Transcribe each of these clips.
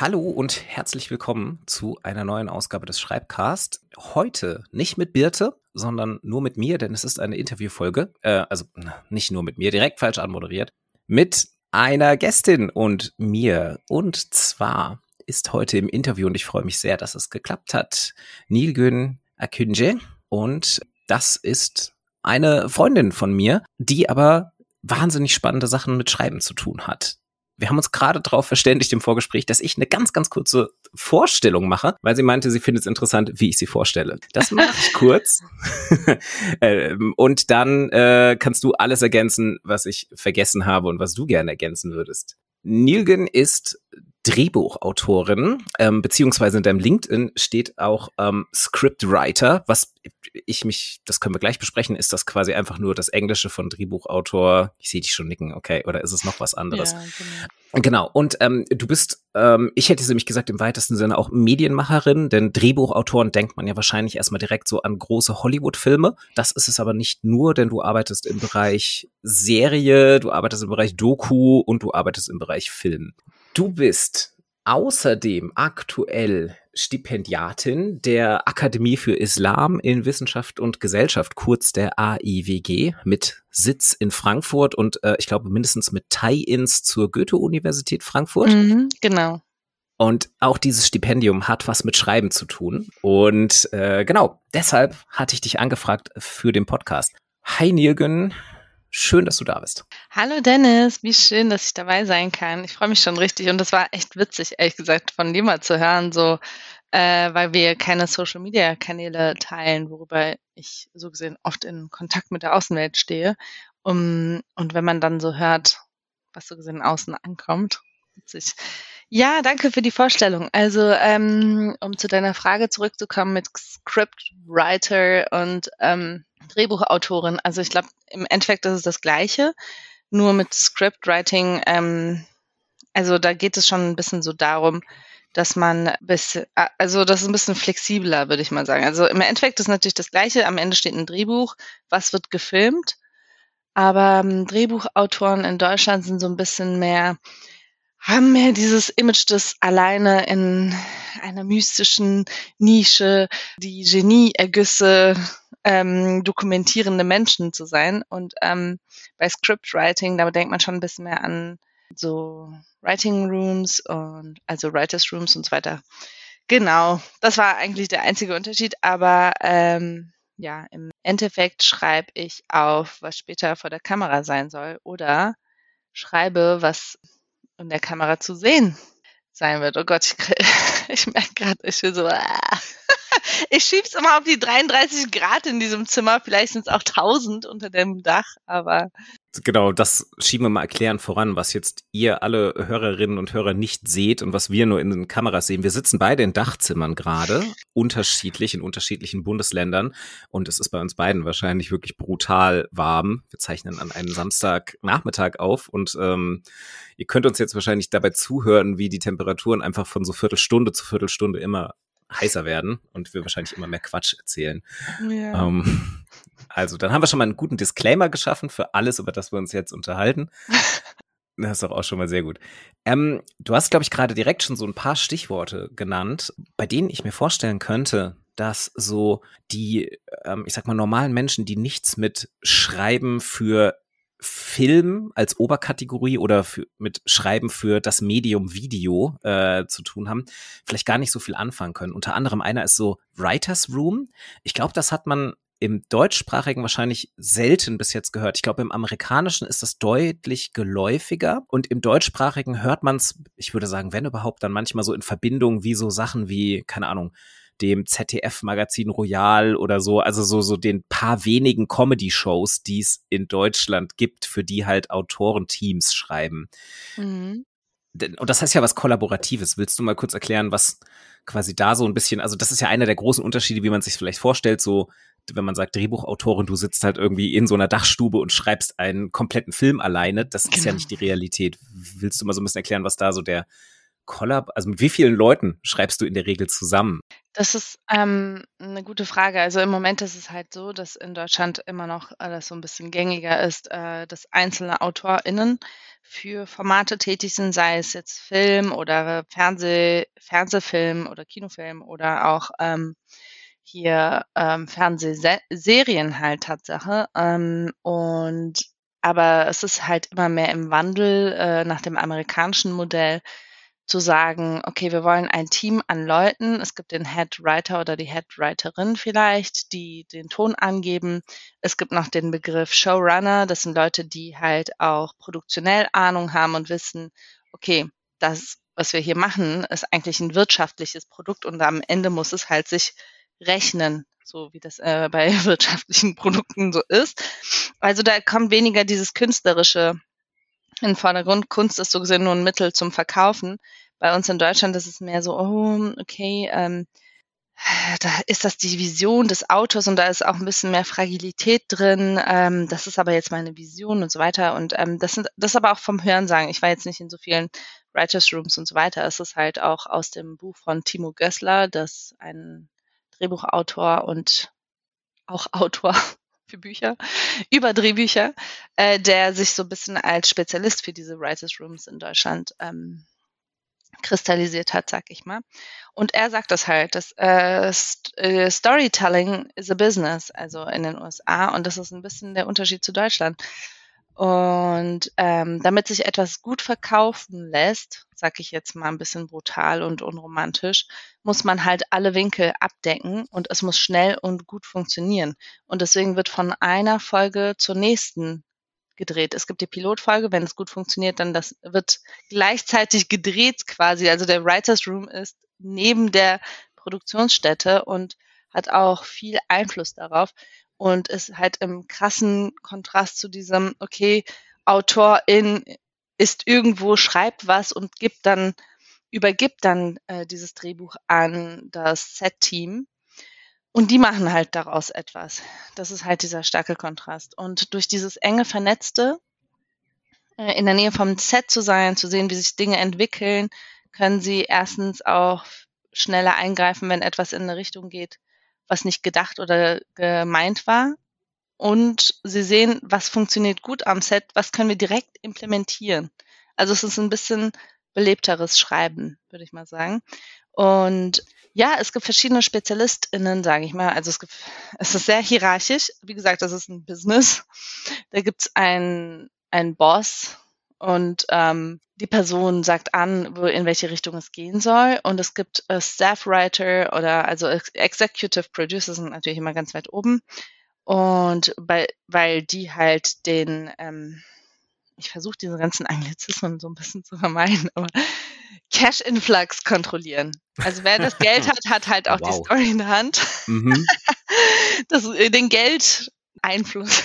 Hallo und herzlich willkommen zu einer neuen Ausgabe des Schreibcast. Heute nicht mit Birte, sondern nur mit mir, denn es ist eine Interviewfolge. Äh, also nicht nur mit mir, direkt falsch anmoderiert. Mit einer Gästin und mir. Und zwar ist heute im Interview, und ich freue mich sehr, dass es geklappt hat, Nilgün Akünje. Und das ist eine Freundin von mir, die aber wahnsinnig spannende Sachen mit Schreiben zu tun hat wir haben uns gerade darauf verständigt im Vorgespräch, dass ich eine ganz, ganz kurze Vorstellung mache, weil sie meinte, sie findet es interessant, wie ich sie vorstelle. Das mache ich kurz. Ähm, und dann äh, kannst du alles ergänzen, was ich vergessen habe und was du gerne ergänzen würdest. Nilgen ist Drehbuchautorin, ähm, beziehungsweise in deinem LinkedIn steht auch ähm, Scriptwriter, was ich mich, das können wir gleich besprechen, ist das quasi einfach nur das Englische von Drehbuchautor. Ich sehe dich schon nicken, okay, oder ist es noch was anderes? Ja, genau. genau. Und ähm, du bist, ähm, ich hätte nämlich gesagt, im weitesten Sinne auch Medienmacherin, denn Drehbuchautoren denkt man ja wahrscheinlich erstmal direkt so an große Hollywood-Filme. Das ist es aber nicht nur, denn du arbeitest im Bereich Serie, du arbeitest im Bereich Doku und du arbeitest im Bereich Film. Du bist außerdem aktuell Stipendiatin der Akademie für Islam in Wissenschaft und Gesellschaft, kurz der AIWG, mit Sitz in Frankfurt und äh, ich glaube mindestens mit Tie-ins zur Goethe-Universität Frankfurt. Mhm, genau. Und auch dieses Stipendium hat was mit Schreiben zu tun. Und äh, genau, deshalb hatte ich dich angefragt für den Podcast. Hi Nirgen, Schön, dass du da bist. Hallo Dennis, wie schön, dass ich dabei sein kann. Ich freue mich schon richtig und das war echt witzig, ehrlich gesagt, von dir mal zu hören, so, äh, weil wir keine Social Media Kanäle teilen, worüber ich so gesehen oft in Kontakt mit der Außenwelt stehe. Um, und wenn man dann so hört, was so gesehen außen ankommt, witzig. Ja, danke für die Vorstellung. Also, ähm, um zu deiner Frage zurückzukommen mit Scriptwriter und ähm, Drehbuchautorin. Also ich glaube, im Endeffekt ist es das Gleiche, nur mit Scriptwriting. Ähm, also da geht es schon ein bisschen so darum, dass man bisschen, also das ist ein bisschen flexibler, würde ich mal sagen. Also im Endeffekt ist natürlich das Gleiche. Am Ende steht ein Drehbuch, was wird gefilmt. Aber ähm, Drehbuchautoren in Deutschland sind so ein bisschen mehr haben wir dieses Image des alleine in einer mystischen Nische, die Genieergüsse ähm, dokumentierende Menschen zu sein. Und ähm, bei Scriptwriting, da denkt man schon ein bisschen mehr an so Writing Rooms und also Writers Rooms und so weiter. Genau, das war eigentlich der einzige Unterschied, aber ähm, ja, im Endeffekt schreibe ich auf, was später vor der Kamera sein soll oder schreibe, was in der Kamera zu sehen sein wird. Oh Gott, ich, ich merke gerade, ich bin so, ah. ich schieb's immer auf die 33 Grad in diesem Zimmer. Vielleicht sind es auch 1000 unter dem Dach, aber Genau, das schieben wir mal erklären voran, was jetzt ihr alle Hörerinnen und Hörer nicht seht und was wir nur in den Kameras sehen. Wir sitzen beide in Dachzimmern gerade, unterschiedlich in unterschiedlichen Bundesländern und es ist bei uns beiden wahrscheinlich wirklich brutal warm. Wir zeichnen an einem Samstagnachmittag auf und ähm, ihr könnt uns jetzt wahrscheinlich dabei zuhören, wie die Temperaturen einfach von so Viertelstunde zu Viertelstunde immer heißer werden und wir wahrscheinlich immer mehr Quatsch erzählen. Ja. Ähm, also, dann haben wir schon mal einen guten Disclaimer geschaffen für alles, über das wir uns jetzt unterhalten. Das ist doch auch schon mal sehr gut. Ähm, du hast, glaube ich, gerade direkt schon so ein paar Stichworte genannt, bei denen ich mir vorstellen könnte, dass so die, ähm, ich sag mal, normalen Menschen, die nichts mit Schreiben für Film als Oberkategorie oder für, mit Schreiben für das Medium Video äh, zu tun haben, vielleicht gar nicht so viel anfangen können. Unter anderem einer ist so Writers Room. Ich glaube, das hat man im deutschsprachigen wahrscheinlich selten bis jetzt gehört. Ich glaube, im amerikanischen ist das deutlich geläufiger und im deutschsprachigen hört man es, ich würde sagen, wenn überhaupt, dann manchmal so in Verbindung wie so Sachen wie, keine Ahnung, dem ZDF-Magazin Royal oder so, also so, so den paar wenigen Comedy-Shows, die es in Deutschland gibt, für die halt Autorenteams schreiben. Mhm. Und das heißt ja was Kollaboratives. Willst du mal kurz erklären, was quasi da so ein bisschen, also das ist ja einer der großen Unterschiede, wie man sich vielleicht vorstellt, so wenn man sagt Drehbuchautorin, du sitzt halt irgendwie in so einer Dachstube und schreibst einen kompletten Film alleine. Das genau. ist ja genau. nicht die Realität. Willst du mal so ein bisschen erklären, was da so der Kollab, also mit wie vielen Leuten schreibst du in der Regel zusammen? Das ist ähm, eine gute Frage. Also im Moment ist es halt so, dass in Deutschland immer noch alles so ein bisschen gängiger ist, äh, dass einzelne AutorInnen für Formate tätig sind, sei es jetzt Film oder Fernseh, Fernsehfilm oder Kinofilm oder auch ähm, hier ähm, Fernsehserien halt Tatsache. Ähm, und aber es ist halt immer mehr im Wandel äh, nach dem amerikanischen Modell zu sagen, okay, wir wollen ein Team an Leuten. Es gibt den Head Writer oder die Head Writerin vielleicht, die den Ton angeben. Es gibt noch den Begriff Showrunner. Das sind Leute, die halt auch produktionell Ahnung haben und wissen, okay, das, was wir hier machen, ist eigentlich ein wirtschaftliches Produkt und am Ende muss es halt sich rechnen, so wie das äh, bei wirtschaftlichen Produkten so ist. Also da kommt weniger dieses künstlerische in Vordergrund. Kunst ist so gesehen nur ein Mittel zum Verkaufen. Bei uns in Deutschland ist es mehr so, oh, okay, ähm, da ist das die Vision des Autors und da ist auch ein bisschen mehr Fragilität drin. Ähm, das ist aber jetzt meine Vision und so weiter. Und ähm, das sind das aber auch vom Hörensagen. Ich war jetzt nicht in so vielen Writers Rooms und so weiter. Es ist halt auch aus dem Buch von Timo Gößler, das ein Drehbuchautor und auch Autor für Bücher, über Drehbücher, äh, der sich so ein bisschen als Spezialist für diese Writers Rooms in Deutschland ähm, kristallisiert hat, sag ich mal. Und er sagt das halt, dass äh, äh, Storytelling is a business, also in den USA. Und das ist ein bisschen der Unterschied zu Deutschland. Und ähm, damit sich etwas gut verkaufen lässt, sag ich jetzt mal ein bisschen brutal und unromantisch, muss man halt alle Winkel abdecken und es muss schnell und gut funktionieren. Und deswegen wird von einer Folge zur nächsten gedreht. Es gibt die Pilotfolge, wenn es gut funktioniert, dann das wird gleichzeitig gedreht quasi. Also der Writers Room ist neben der Produktionsstätte und hat auch viel Einfluss darauf und ist halt im krassen Kontrast zu diesem, okay, Autorin ist irgendwo, schreibt was und gibt dann, übergibt dann äh, dieses Drehbuch an das Set-Team. Und die machen halt daraus etwas. Das ist halt dieser starke Kontrast. Und durch dieses enge Vernetzte, äh, in der Nähe vom Set zu sein, zu sehen, wie sich Dinge entwickeln, können sie erstens auch schneller eingreifen, wenn etwas in eine Richtung geht, was nicht gedacht oder gemeint war. Und sie sehen, was funktioniert gut am Set, was können wir direkt implementieren. Also es ist ein bisschen belebteres Schreiben, würde ich mal sagen. Und ja, es gibt verschiedene SpezialistInnen, sage ich mal. Also es gibt, es ist sehr hierarchisch. Wie gesagt, das ist ein Business. Da gibt es einen, einen Boss, und ähm, die Person sagt an, wo, in welche Richtung es gehen soll. Und es gibt äh, Staff Writer oder also Executive Producers sind natürlich immer ganz weit oben. Und bei, weil die halt den, ähm, ich versuche diese ganzen Anglizismen so ein bisschen zu vermeiden, aber Cash Influx kontrollieren. Also wer das Geld hat, hat halt auch wow. die Story in der Hand. Mhm. das, den Geld Einfluss.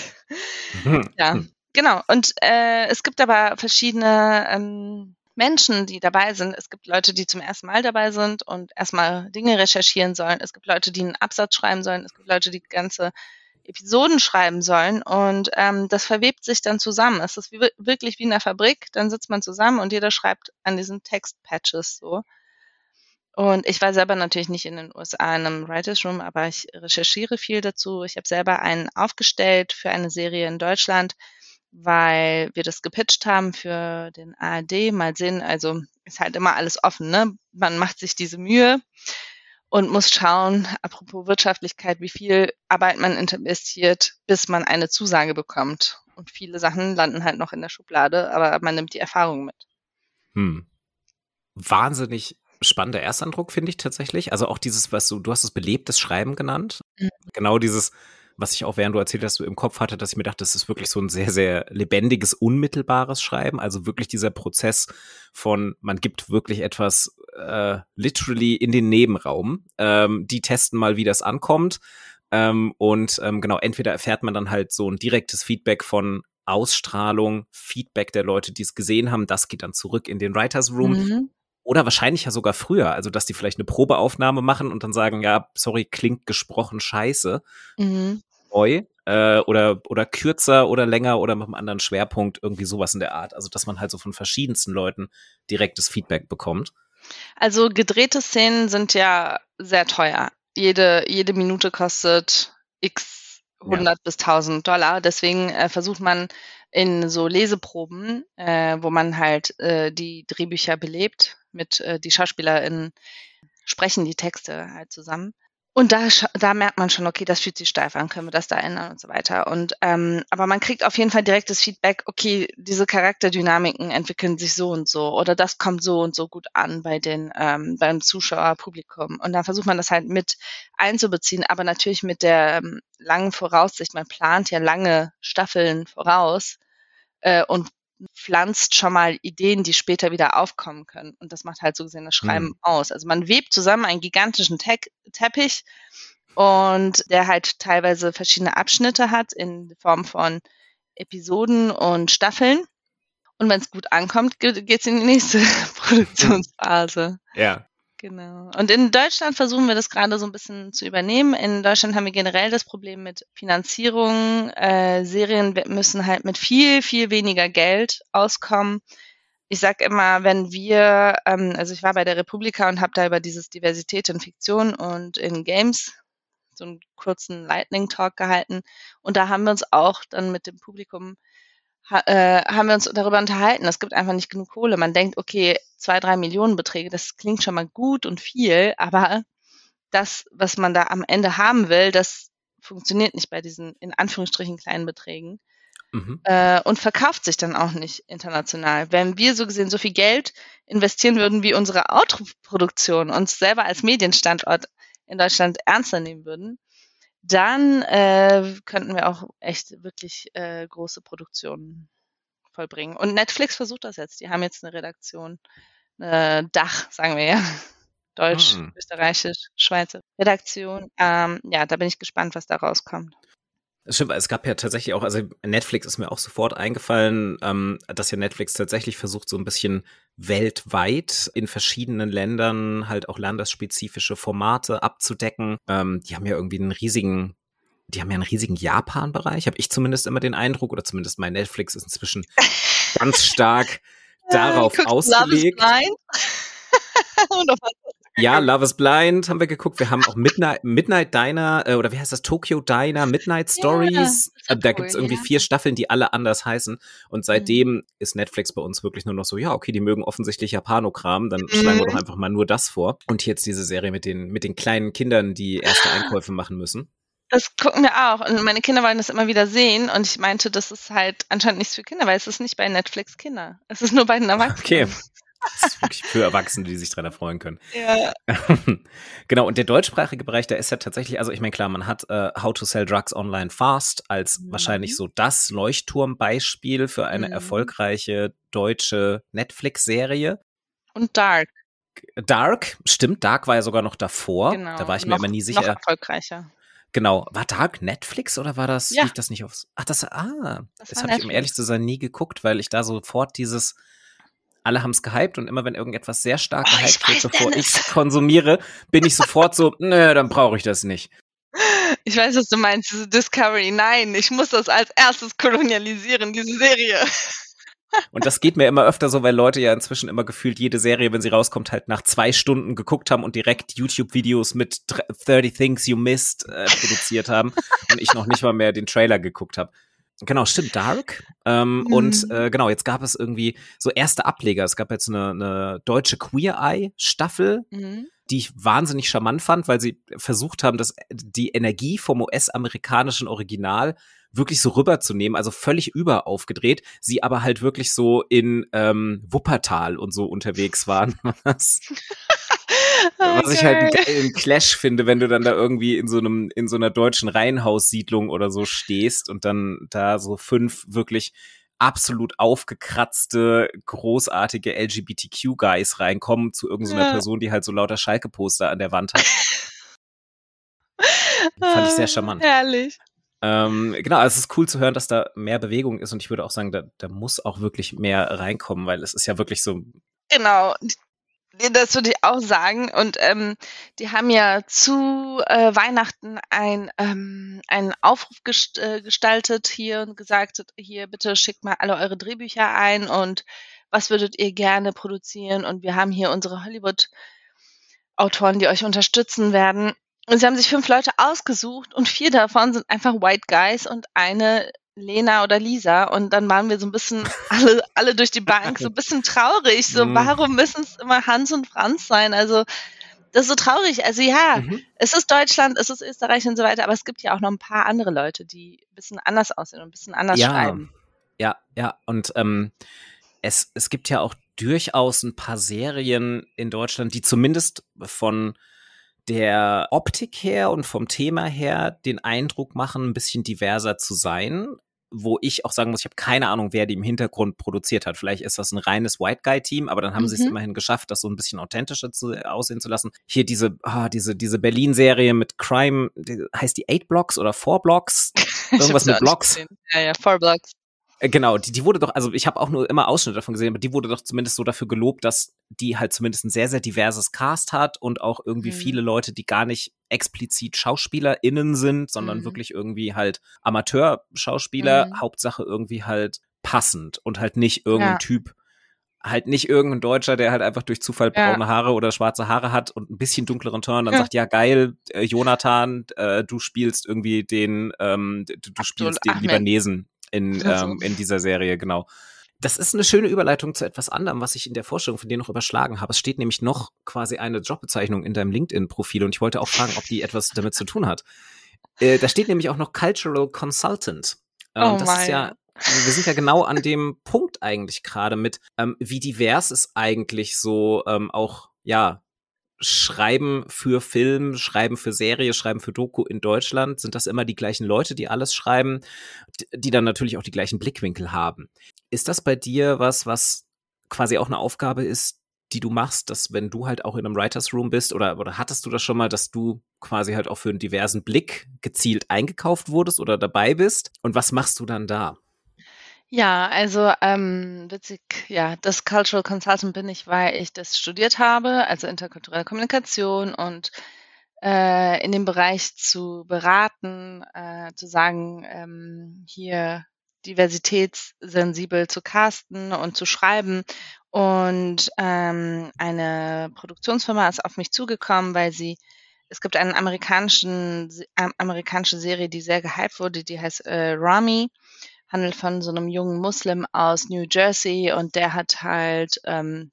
Mhm. Ja. Genau, und äh, es gibt aber verschiedene ähm, Menschen, die dabei sind. Es gibt Leute, die zum ersten Mal dabei sind und erstmal Dinge recherchieren sollen. Es gibt Leute, die einen Absatz schreiben sollen. Es gibt Leute, die ganze Episoden schreiben sollen. Und ähm, das verwebt sich dann zusammen. Es ist wie, wirklich wie in der Fabrik. Dann sitzt man zusammen und jeder schreibt an diesen Textpatches so. Und ich war selber natürlich nicht in den USA in einem Writers Room, aber ich recherchiere viel dazu. Ich habe selber einen aufgestellt für eine Serie in Deutschland, weil wir das gepitcht haben für den ARD. Mal sehen, also ist halt immer alles offen, ne? Man macht sich diese Mühe und muss schauen, apropos Wirtschaftlichkeit, wie viel Arbeit man investiert, bis man eine Zusage bekommt. Und viele Sachen landen halt noch in der Schublade, aber man nimmt die Erfahrung mit. Hm. Wahnsinnig spannender Ersteindruck, finde ich tatsächlich. Also auch dieses, was du, du hast es belebtes Schreiben genannt. Mhm. Genau dieses, was ich auch, während du erzählt hast, im Kopf hatte, dass ich mir dachte, das ist wirklich so ein sehr, sehr lebendiges, unmittelbares Schreiben. Also wirklich dieser Prozess von, man gibt wirklich etwas äh, literally in den Nebenraum. Ähm, die testen mal, wie das ankommt. Ähm, und ähm, genau, entweder erfährt man dann halt so ein direktes Feedback von Ausstrahlung, Feedback der Leute, die es gesehen haben, das geht dann zurück in den Writers Room. Mhm. Oder wahrscheinlich ja sogar früher, also dass die vielleicht eine Probeaufnahme machen und dann sagen, ja, sorry, klingt gesprochen scheiße. Mhm. Neu, äh, oder, oder kürzer oder länger oder mit einem anderen Schwerpunkt, irgendwie sowas in der Art. Also dass man halt so von verschiedensten Leuten direktes Feedback bekommt. Also gedrehte Szenen sind ja sehr teuer. Jede, jede Minute kostet x 100 ja. bis 1000 Dollar. Deswegen äh, versucht man in so Leseproben, äh, wo man halt äh, die Drehbücher belebt, mit äh, die SchauspielerInnen sprechen die Texte halt zusammen. Und da, da merkt man schon, okay, das fühlt sich steif an, können wir das da ändern und so weiter. Und ähm, aber man kriegt auf jeden Fall direktes Feedback, okay, diese Charakterdynamiken entwickeln sich so und so oder das kommt so und so gut an bei den ähm, beim Zuschauerpublikum. Und dann versucht man das halt mit einzubeziehen, aber natürlich mit der ähm, langen Voraussicht. Man plant ja lange Staffeln voraus äh, und pflanzt schon mal Ideen, die später wieder aufkommen können. Und das macht halt so gesehen das Schreiben mhm. aus. Also man webt zusammen einen gigantischen Te Teppich und der halt teilweise verschiedene Abschnitte hat in Form von Episoden und Staffeln. Und wenn es gut ankommt, geht es in die nächste Produktionsphase. Ja. Genau. Und in Deutschland versuchen wir das gerade so ein bisschen zu übernehmen. In Deutschland haben wir generell das Problem mit Finanzierung. Äh, Serien müssen halt mit viel, viel weniger Geld auskommen. Ich sag immer, wenn wir, ähm, also ich war bei der Republika und habe da über dieses Diversität in Fiktion und in Games so einen kurzen Lightning Talk gehalten. Und da haben wir uns auch dann mit dem Publikum haben wir uns darüber unterhalten. Es gibt einfach nicht genug Kohle. Man denkt, okay, zwei, drei Millionen Beträge, das klingt schon mal gut und viel, aber das, was man da am Ende haben will, das funktioniert nicht bei diesen in Anführungsstrichen kleinen Beträgen. Mhm. Äh, und verkauft sich dann auch nicht international. Wenn wir so gesehen so viel Geld investieren würden, wie unsere Autoproduktion uns selber als Medienstandort in Deutschland ernster nehmen würden, dann äh, könnten wir auch echt wirklich äh, große Produktionen vollbringen. Und Netflix versucht das jetzt. Die haben jetzt eine Redaktion, eine Dach, sagen wir ja. Deutsch, hm. österreichisch, Schweizer Redaktion. Ähm, ja, da bin ich gespannt, was da rauskommt. Stimmt, es gab ja tatsächlich auch, also Netflix ist mir auch sofort eingefallen, ähm, dass ja Netflix tatsächlich versucht, so ein bisschen weltweit in verschiedenen Ländern halt auch landesspezifische Formate abzudecken. Ähm, die haben ja irgendwie einen riesigen, die haben ja einen riesigen Japan-Bereich, habe ich zumindest immer den Eindruck, oder zumindest mein Netflix ist inzwischen ganz stark darauf ausgelegt. Is blind. Ja, Love is Blind haben wir geguckt. Wir haben auch Midnight, Midnight Diner äh, oder wie heißt das? Tokyo Diner, Midnight Stories. Ja, äh, da cool, gibt's irgendwie ja. vier Staffeln, die alle anders heißen. Und seitdem mhm. ist Netflix bei uns wirklich nur noch so, ja, okay, die mögen offensichtlich Japanokram, dann mhm. schlagen wir doch einfach mal nur das vor. Und jetzt diese Serie mit den, mit den kleinen Kindern, die erste Einkäufe machen müssen. Das gucken wir auch. Und meine Kinder wollen das immer wieder sehen. Und ich meinte, das ist halt anscheinend nichts für Kinder, weil es ist nicht bei Netflix Kinder. Es ist nur bei den Erwachsenen. Okay. Das ist wirklich für Erwachsene, die sich daran erfreuen können. Ja. genau, und der deutschsprachige Bereich, der ist ja tatsächlich, also ich meine, klar, man hat äh, How to Sell Drugs Online Fast als mhm. wahrscheinlich so das Leuchtturmbeispiel für eine mhm. erfolgreiche deutsche Netflix-Serie. Und Dark. Dark, stimmt, Dark war ja sogar noch davor. Genau. Da war ich mir noch, immer nie sicher. Noch erfolgreicher. Genau. War Dark Netflix oder war das, ja. liegt das nicht aufs, ach, das, ah, das, das habe ich, um ehrlich zu sein, nie geguckt, weil ich da sofort dieses, alle haben es gehypt und immer wenn irgendetwas sehr stark oh, gehypt wird, bevor ich es konsumiere, bin ich sofort so, nö, dann brauche ich das nicht. Ich weiß, was du meinst, diese Discovery. Nein, ich muss das als erstes kolonialisieren, diese Serie. Und das geht mir immer öfter so, weil Leute ja inzwischen immer gefühlt jede Serie, wenn sie rauskommt, halt nach zwei Stunden geguckt haben und direkt YouTube-Videos mit 30 Things You Missed äh, produziert haben und ich noch nicht mal mehr den Trailer geguckt habe. Genau, stimmt, Dark. Ähm, mhm. Und äh, genau, jetzt gab es irgendwie so erste Ableger. Es gab jetzt eine, eine deutsche Queer Eye-Staffel, mhm. die ich wahnsinnig charmant fand, weil sie versucht haben, das, die Energie vom US-amerikanischen Original wirklich so rüberzunehmen, also völlig überaufgedreht, sie aber halt wirklich so in ähm, Wuppertal und so unterwegs waren. Was ich halt geilen Clash finde, wenn du dann da irgendwie in so einem, in so einer deutschen Reihenhaussiedlung oder so stehst und dann da so fünf wirklich absolut aufgekratzte, großartige LGBTQ-Guys reinkommen zu irgendeiner ja. Person, die halt so lauter Schalke-Poster an der Wand hat. Fand ich sehr charmant. Herrlich. Ähm, genau, also es ist cool zu hören, dass da mehr Bewegung ist und ich würde auch sagen, da, da muss auch wirklich mehr reinkommen, weil es ist ja wirklich so. Genau, das würde ich auch sagen. Und ähm, die haben ja zu äh, Weihnachten ein, ähm, einen Aufruf gest äh, gestaltet hier und gesagt, hier bitte schickt mal alle eure Drehbücher ein und was würdet ihr gerne produzieren und wir haben hier unsere Hollywood-Autoren, die euch unterstützen werden. Und sie haben sich fünf Leute ausgesucht und vier davon sind einfach White Guys und eine Lena oder Lisa und dann waren wir so ein bisschen alle, alle durch die Bank so ein bisschen traurig. So, mhm. warum müssen es immer Hans und Franz sein? Also, das ist so traurig. Also ja, mhm. es ist Deutschland, es ist Österreich und so weiter, aber es gibt ja auch noch ein paar andere Leute, die ein bisschen anders aussehen und ein bisschen anders ja. schreiben. Ja, ja, und ähm, es, es gibt ja auch durchaus ein paar Serien in Deutschland, die zumindest von der Optik her und vom Thema her den Eindruck machen, ein bisschen diverser zu sein wo ich auch sagen muss, ich habe keine Ahnung, wer die im Hintergrund produziert hat. Vielleicht ist das ein reines White Guy Team, aber dann haben mhm. sie es immerhin geschafft, das so ein bisschen authentischer zu, aussehen zu lassen. Hier diese, ah, diese, diese Berlin-Serie mit Crime, die, heißt die Eight Blocks oder Four Blocks? Irgendwas mit Blocks. Ja, ja, Four Blocks. Äh, genau, die, die wurde doch, also ich habe auch nur immer Ausschnitte davon gesehen, aber die wurde doch zumindest so dafür gelobt, dass die halt zumindest ein sehr, sehr diverses Cast hat und auch irgendwie mhm. viele Leute, die gar nicht explizit SchauspielerInnen sind, sondern mhm. wirklich irgendwie halt Amateurschauspieler, mhm. Hauptsache irgendwie halt passend und halt nicht irgendein ja. Typ, halt nicht irgendein Deutscher, der halt einfach durch Zufall braune ja. Haare oder schwarze Haare hat und ein bisschen dunkleren Turn, dann ja. sagt, ja geil, äh, Jonathan, äh, du spielst irgendwie den, ähm, du, du spielst den Ahmed. Libanesen in, ähm, in dieser Serie, genau. Das ist eine schöne Überleitung zu etwas anderem, was ich in der Vorstellung von dir noch überschlagen habe. Es steht nämlich noch quasi eine Jobbezeichnung in deinem LinkedIn-Profil und ich wollte auch fragen, ob die etwas damit zu tun hat. Äh, da steht nämlich auch noch Cultural Consultant. Ähm, oh das mein. ist ja, wir sind ja genau an dem Punkt eigentlich gerade mit, ähm, wie divers ist eigentlich so ähm, auch, ja, Schreiben für Film, Schreiben für Serie, Schreiben für Doku in Deutschland, sind das immer die gleichen Leute, die alles schreiben, die dann natürlich auch die gleichen Blickwinkel haben. Ist das bei dir was, was quasi auch eine Aufgabe ist, die du machst, dass wenn du halt auch in einem Writers Room bist oder, oder hattest du das schon mal, dass du quasi halt auch für einen diversen Blick gezielt eingekauft wurdest oder dabei bist? Und was machst du dann da? Ja, also ähm, witzig, ja, das Cultural Consultant bin ich, weil ich das studiert habe, also interkulturelle Kommunikation und äh, in dem Bereich zu beraten, äh, zu sagen, ähm, hier diversitätssensibel zu casten und zu schreiben. Und ähm, eine Produktionsfirma ist auf mich zugekommen, weil sie es gibt eine amerikanischen, äh, amerikanische Serie, die sehr gehypt wurde, die heißt äh, Rami handelt von so einem jungen Muslim aus New Jersey und der hat halt ähm,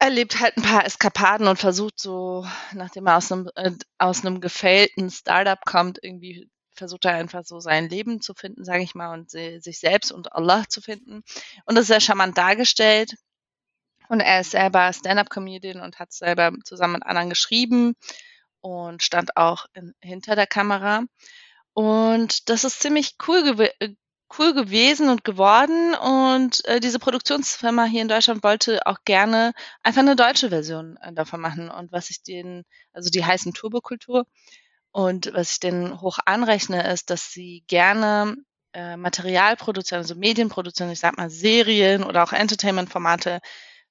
erlebt halt ein paar Eskapaden und versucht so, nachdem er aus einem, äh, aus einem gefailten Startup kommt, irgendwie versucht er einfach so sein Leben zu finden, sage ich mal, und sich selbst und Allah zu finden. Und das ist sehr charmant dargestellt. Und er ist selber Stand-up-Comedian und hat selber zusammen mit anderen geschrieben und stand auch in, hinter der Kamera. Und das ist ziemlich cool gew cool gewesen und geworden und äh, diese Produktionsfirma hier in Deutschland wollte auch gerne einfach eine deutsche Version äh, davon machen und was ich den, also die heißen Turbokultur und was ich denen hoch anrechne, ist, dass sie gerne äh, Material produzieren, also Medien produzieren, ich sag mal Serien oder auch Entertainment-Formate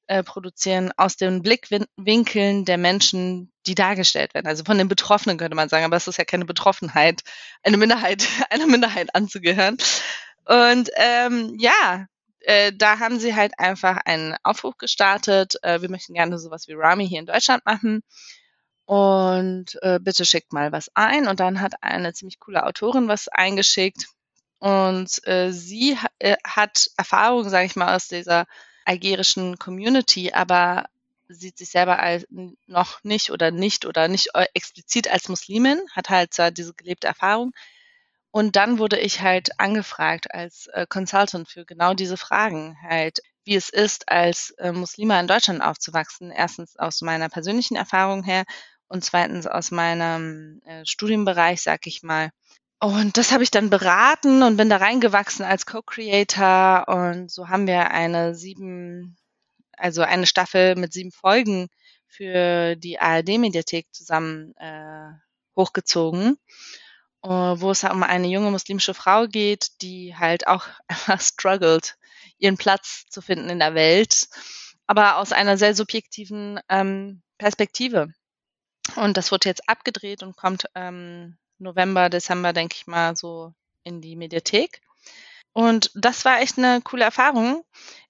äh, produzieren aus den Blickwinkeln der Menschen, die dargestellt werden. Also von den Betroffenen könnte man sagen, aber es ist ja keine Betroffenheit, eine Minderheit, einer Minderheit anzugehören. Und ähm, ja, äh, da haben sie halt einfach einen Aufruf gestartet. Äh, wir möchten gerne sowas wie Rami hier in Deutschland machen. Und äh, bitte schickt mal was ein. Und dann hat eine ziemlich coole Autorin was eingeschickt. Und äh, sie ha äh, hat Erfahrung, sage ich mal, aus dieser algerischen Community, aber sieht sich selber als noch nicht oder nicht oder nicht äh, explizit als Muslimin, hat halt zwar diese gelebte Erfahrung, und dann wurde ich halt angefragt als äh, Consultant für genau diese Fragen, halt, wie es ist, als äh, Muslima in Deutschland aufzuwachsen. Erstens aus meiner persönlichen Erfahrung her und zweitens aus meinem äh, Studienbereich, sag ich mal. Und das habe ich dann beraten und bin da reingewachsen als Co-Creator und so haben wir eine sieben, also eine Staffel mit sieben Folgen für die ARD-Mediathek zusammen äh, hochgezogen. Äh, wo es um eine junge muslimische Frau geht, die halt auch einfach struggelt, ihren Platz zu finden in der Welt, aber aus einer sehr subjektiven ähm, Perspektive. Und das wird jetzt abgedreht und kommt ähm, November, Dezember, denke ich mal, so in die Mediathek. Und das war echt eine coole Erfahrung.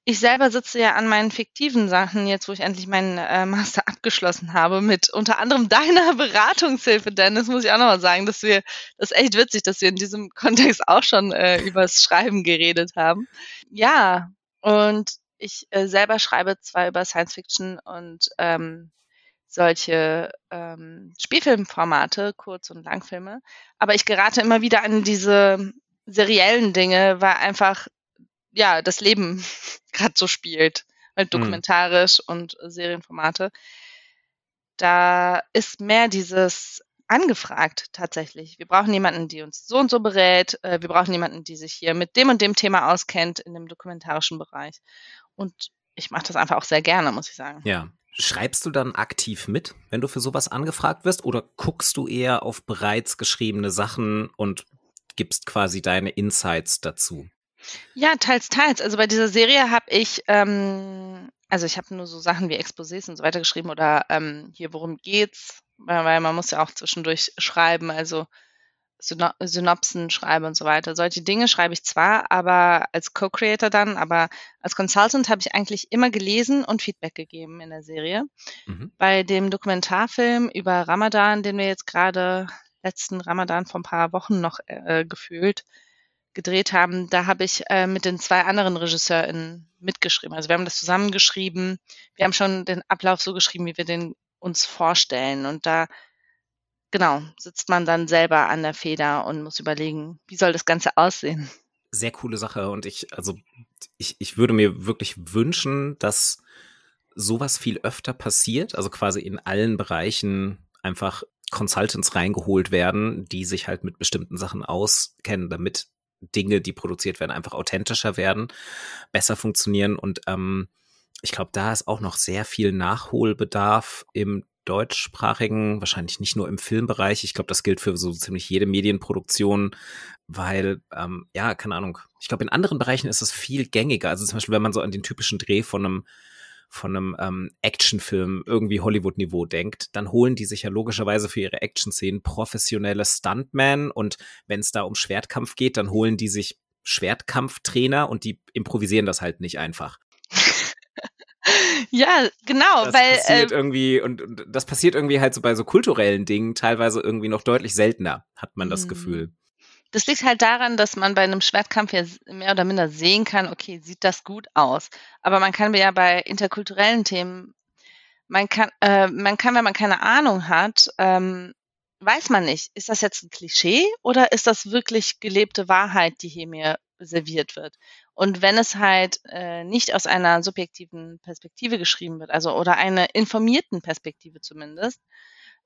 Ich selber sitze ja an meinen fiktiven Sachen, jetzt wo ich endlich meinen äh, Master abgeschlossen habe, mit unter anderem deiner Beratungshilfe, Dennis, muss ich auch nochmal sagen, dass wir, das ist echt witzig, dass wir in diesem Kontext auch schon äh, übers Schreiben geredet haben. Ja, und ich äh, selber schreibe zwar über Science Fiction und ähm, solche ähm, Spielfilmformate, Kurz- und Langfilme, aber ich gerate immer wieder an diese seriellen Dinge, weil einfach ja das Leben gerade so spielt, halt dokumentarisch mhm. und Serienformate. Da ist mehr dieses angefragt tatsächlich. Wir brauchen jemanden, die uns so und so berät. Äh, wir brauchen jemanden, die sich hier mit dem und dem Thema auskennt in dem dokumentarischen Bereich. Und ich mache das einfach auch sehr gerne, muss ich sagen. Ja. Schreibst du dann aktiv mit, wenn du für sowas angefragt wirst, oder guckst du eher auf bereits geschriebene Sachen und gibst quasi deine Insights dazu? Ja, teils, teils. Also bei dieser Serie habe ich, ähm, also ich habe nur so Sachen wie Exposés und so weiter geschrieben oder ähm, hier, worum geht's? Weil, weil man muss ja auch zwischendurch schreiben, also Syno Synopsen schreiben und so weiter. Solche Dinge schreibe ich zwar, aber als Co-Creator dann, aber als Consultant habe ich eigentlich immer gelesen und Feedback gegeben in der Serie. Mhm. Bei dem Dokumentarfilm über Ramadan, den wir jetzt gerade letzten Ramadan vor ein paar Wochen noch äh, gefühlt gedreht haben, da habe ich äh, mit den zwei anderen RegisseurInnen mitgeschrieben. Also wir haben das zusammengeschrieben. Wir haben schon den Ablauf so geschrieben, wie wir den uns vorstellen. Und da, genau, sitzt man dann selber an der Feder und muss überlegen, wie soll das Ganze aussehen. Sehr coole Sache. Und ich, also, ich, ich würde mir wirklich wünschen, dass sowas viel öfter passiert. Also quasi in allen Bereichen einfach Consultants reingeholt werden, die sich halt mit bestimmten Sachen auskennen, damit Dinge, die produziert werden, einfach authentischer werden, besser funktionieren. Und ähm, ich glaube, da ist auch noch sehr viel Nachholbedarf im deutschsprachigen, wahrscheinlich nicht nur im Filmbereich. Ich glaube, das gilt für so ziemlich jede Medienproduktion, weil, ähm, ja, keine Ahnung. Ich glaube, in anderen Bereichen ist es viel gängiger. Also zum Beispiel, wenn man so an den typischen Dreh von einem von einem ähm, Actionfilm irgendwie Hollywood-Niveau denkt, dann holen die sich ja logischerweise für ihre Action-Szenen professionelle Stuntmen und wenn es da um Schwertkampf geht, dann holen die sich Schwertkampftrainer und die improvisieren das halt nicht einfach. Ja, genau, das weil passiert äh, irgendwie und, und, das passiert irgendwie halt so bei so kulturellen Dingen teilweise irgendwie noch deutlich seltener, hat man das mhm. Gefühl. Das liegt halt daran, dass man bei einem Schwertkampf ja mehr oder minder sehen kann, okay, sieht das gut aus. Aber man kann ja bei interkulturellen Themen, man kann, äh, man kann, wenn man keine Ahnung hat, ähm, weiß man nicht, ist das jetzt ein Klischee oder ist das wirklich gelebte Wahrheit, die hier mir serviert wird? Und wenn es halt äh, nicht aus einer subjektiven Perspektive geschrieben wird, also oder einer informierten Perspektive zumindest,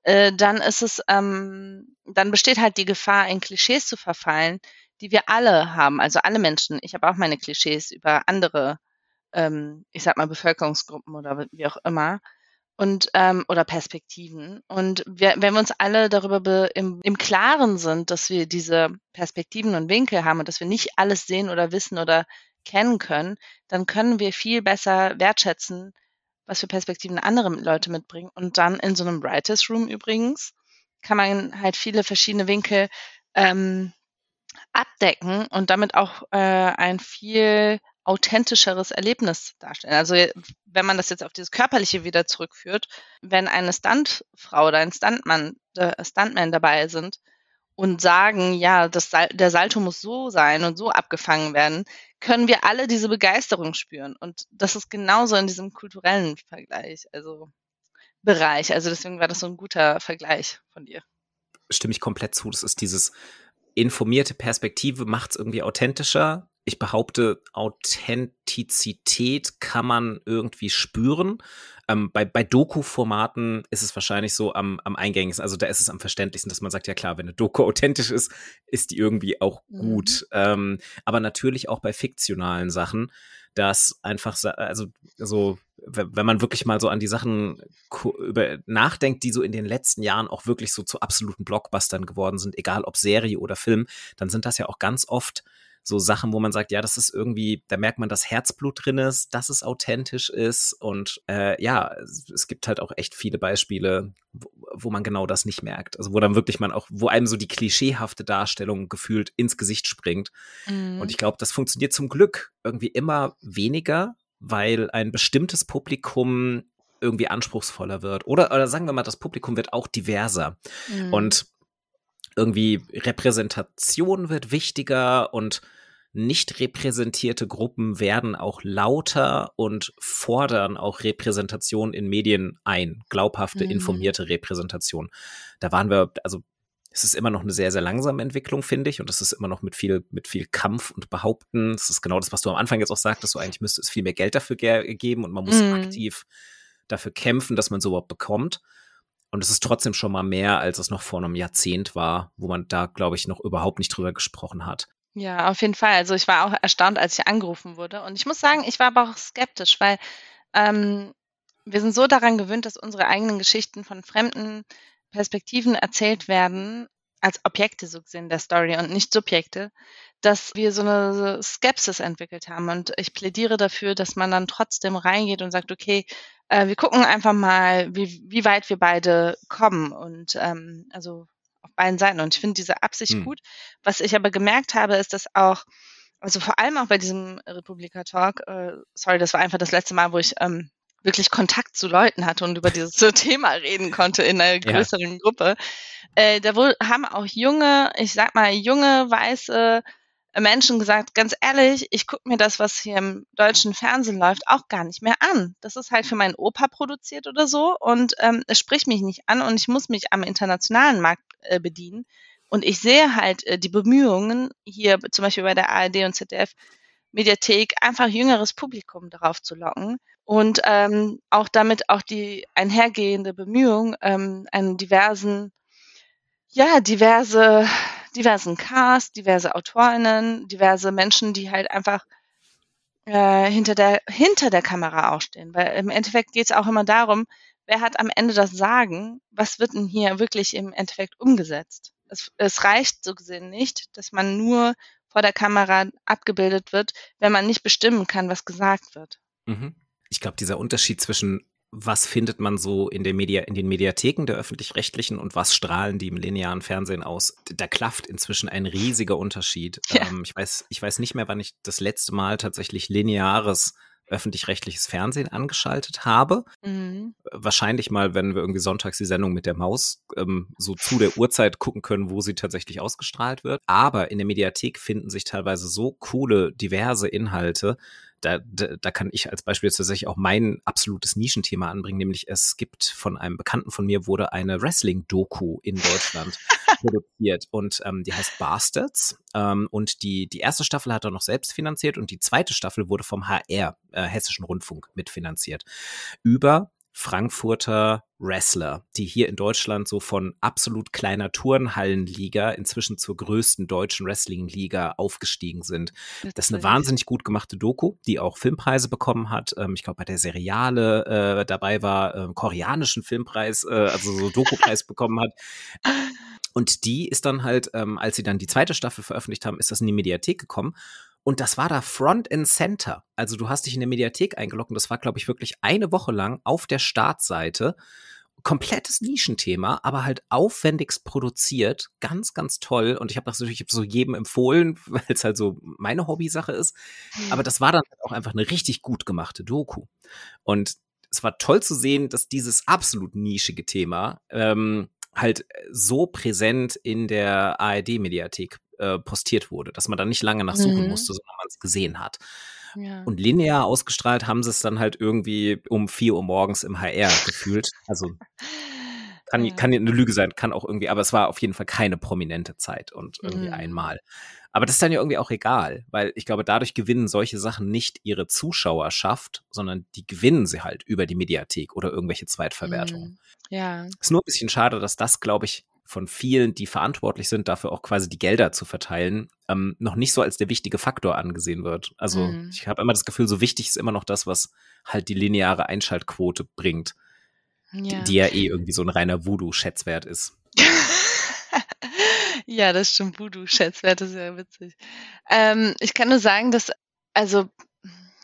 äh, dann ist es, ähm, dann besteht halt die Gefahr, in Klischees zu verfallen, die wir alle haben, also alle Menschen. Ich habe auch meine Klischees über andere, ähm, ich sag mal, Bevölkerungsgruppen oder wie auch immer und ähm, oder Perspektiven. Und wir, wenn wir uns alle darüber im, im Klaren sind, dass wir diese Perspektiven und Winkel haben und dass wir nicht alles sehen oder wissen oder kennen können, dann können wir viel besser wertschätzen, was für Perspektiven andere Leute mitbringen. Und dann in so einem Writers Room übrigens kann man halt viele verschiedene Winkel ähm, abdecken und damit auch äh, ein viel authentischeres Erlebnis darstellen. Also wenn man das jetzt auf dieses Körperliche wieder zurückführt, wenn eine Stuntfrau oder ein Stuntmann, äh, Stuntman dabei sind und sagen, ja, das, der Salto muss so sein und so abgefangen werden, können wir alle diese Begeisterung spüren. Und das ist genauso in diesem kulturellen Vergleich, also Bereich. Also deswegen war das so ein guter Vergleich von dir. Stimme ich komplett zu. Das ist dieses informierte Perspektive, macht es irgendwie authentischer ich behaupte, Authentizität kann man irgendwie spüren. Ähm, bei bei Doku-Formaten ist es wahrscheinlich so am, am eingängigsten, also da ist es am verständlichsten, dass man sagt, ja klar, wenn eine Doku authentisch ist, ist die irgendwie auch gut. Mhm. Ähm, aber natürlich auch bei fiktionalen Sachen, dass einfach, also, also wenn man wirklich mal so an die Sachen über nachdenkt, die so in den letzten Jahren auch wirklich so zu absoluten Blockbustern geworden sind, egal ob Serie oder Film, dann sind das ja auch ganz oft so Sachen, wo man sagt, ja, das ist irgendwie, da merkt man, dass Herzblut drin ist, dass es authentisch ist und äh, ja, es gibt halt auch echt viele Beispiele, wo, wo man genau das nicht merkt. Also wo dann wirklich man auch, wo einem so die klischeehafte Darstellung gefühlt ins Gesicht springt. Mhm. Und ich glaube, das funktioniert zum Glück irgendwie immer weniger, weil ein bestimmtes Publikum irgendwie anspruchsvoller wird. Oder, oder sagen wir mal, das Publikum wird auch diverser. Mhm. Und irgendwie Repräsentation wird wichtiger und nicht repräsentierte Gruppen werden auch lauter und fordern auch Repräsentation in Medien ein, glaubhafte, mhm. informierte Repräsentation. Da waren wir, also es ist immer noch eine sehr, sehr langsame Entwicklung, finde ich, und es ist immer noch mit viel, mit viel Kampf und Behaupten. Das ist genau das, was du am Anfang jetzt auch sagtest, so eigentlich müsste es viel mehr Geld dafür ge geben und man muss mhm. aktiv dafür kämpfen, dass man so überhaupt bekommt. Und es ist trotzdem schon mal mehr, als es noch vor einem Jahrzehnt war, wo man da, glaube ich, noch überhaupt nicht drüber gesprochen hat. Ja, auf jeden Fall. Also ich war auch erstaunt, als ich angerufen wurde. Und ich muss sagen, ich war aber auch skeptisch, weil ähm, wir sind so daran gewöhnt, dass unsere eigenen Geschichten von fremden Perspektiven erzählt werden, als Objekte so gesehen der Story und nicht Subjekte, dass wir so eine Skepsis entwickelt haben. Und ich plädiere dafür, dass man dann trotzdem reingeht und sagt, okay, äh, wir gucken einfach mal, wie, wie weit wir beide kommen. Und ähm, also auf beiden Seiten. Und ich finde diese Absicht hm. gut. Was ich aber gemerkt habe, ist, dass auch, also vor allem auch bei diesem Republika Talk, äh, sorry, das war einfach das letzte Mal, wo ich ähm, wirklich Kontakt zu Leuten hatte und über dieses Thema reden konnte in einer größeren ja. Gruppe. Äh, da wohl haben auch junge, ich sag mal, junge, weiße Menschen gesagt, ganz ehrlich, ich gucke mir das, was hier im deutschen Fernsehen läuft, auch gar nicht mehr an. Das ist halt für meinen Opa produziert oder so und ähm, es spricht mich nicht an und ich muss mich am internationalen Markt äh, bedienen. Und ich sehe halt äh, die Bemühungen hier zum Beispiel bei der ARD und ZDF Mediathek einfach jüngeres Publikum darauf zu locken und ähm, auch damit auch die einhergehende Bemühung, ähm, einen diversen, ja, diverse diversen Cast, diverse Autorinnen, diverse Menschen, die halt einfach äh, hinter, der, hinter der Kamera auch stehen. Weil im Endeffekt geht es auch immer darum, wer hat am Ende das Sagen, was wird denn hier wirklich im Endeffekt umgesetzt. Es, es reicht so gesehen nicht, dass man nur vor der Kamera abgebildet wird, wenn man nicht bestimmen kann, was gesagt wird. Mhm. Ich glaube, dieser Unterschied zwischen was findet man so in, der Media, in den Mediatheken der öffentlich-rechtlichen und was strahlen die im linearen Fernsehen aus? Da klafft inzwischen ein riesiger Unterschied. Ja. Ähm, ich, weiß, ich weiß nicht mehr, wann ich das letzte Mal tatsächlich lineares öffentlich-rechtliches Fernsehen angeschaltet habe. Mhm. Wahrscheinlich mal, wenn wir irgendwie sonntags die Sendung mit der Maus ähm, so zu der Uhrzeit gucken können, wo sie tatsächlich ausgestrahlt wird. Aber in der Mediathek finden sich teilweise so coole, diverse Inhalte, da, da, da kann ich als Beispiel tatsächlich auch mein absolutes Nischenthema anbringen, nämlich es gibt von einem Bekannten von mir wurde eine Wrestling-Doku in Deutschland produziert und ähm, die heißt Bastards ähm, und die, die erste Staffel hat er noch selbst finanziert und die zweite Staffel wurde vom HR, äh, Hessischen Rundfunk, mitfinanziert. Über Frankfurter Wrestler, die hier in Deutschland so von absolut kleiner Turnhallenliga inzwischen zur größten deutschen Wrestling-Liga aufgestiegen sind. Das ist eine wahnsinnig gut gemachte Doku, die auch Filmpreise bekommen hat. Ähm, ich glaube, bei der Seriale äh, dabei war, äh, koreanischen Filmpreis, äh, also so Doku-Preis bekommen hat. Und die ist dann halt, ähm, als sie dann die zweite Staffel veröffentlicht haben, ist das in die Mediathek gekommen. Und das war da Front and Center. Also du hast dich in der Mediathek eingeloggt und das war, glaube ich, wirklich eine Woche lang auf der Startseite. Komplettes Nischenthema, aber halt aufwendigst produziert. Ganz, ganz toll. Und ich habe das natürlich hab so jedem empfohlen, weil es halt so meine Hobbysache ist. Aber mhm. das war dann auch einfach eine richtig gut gemachte Doku. Und es war toll zu sehen, dass dieses absolut nischige Thema ähm, halt so präsent in der ARD-Mediathek äh, postiert wurde, dass man da nicht lange nachsuchen mhm. musste, sondern man es gesehen hat. Ja. Und linear ausgestrahlt haben sie es dann halt irgendwie um vier Uhr morgens im HR gefühlt. Also kann, ja. kann eine Lüge sein, kann auch irgendwie, aber es war auf jeden Fall keine prominente Zeit und irgendwie mhm. einmal. Aber das ist dann ja irgendwie auch egal, weil ich glaube, dadurch gewinnen solche Sachen nicht ihre Zuschauerschaft, sondern die gewinnen sie halt über die Mediathek oder irgendwelche Zweitverwertungen. Mhm. Ja. Ist nur ein bisschen schade, dass das, glaube ich, von vielen, die verantwortlich sind, dafür auch quasi die Gelder zu verteilen, ähm, noch nicht so als der wichtige Faktor angesehen wird. Also mhm. ich habe immer das Gefühl, so wichtig ist immer noch das, was halt die lineare Einschaltquote bringt, ja. Die, die ja eh irgendwie so ein reiner Voodoo-Schätzwert ist. ja, das stimmt. Voodoo-Schätzwert ist ja witzig. Ähm, ich kann nur sagen, dass, also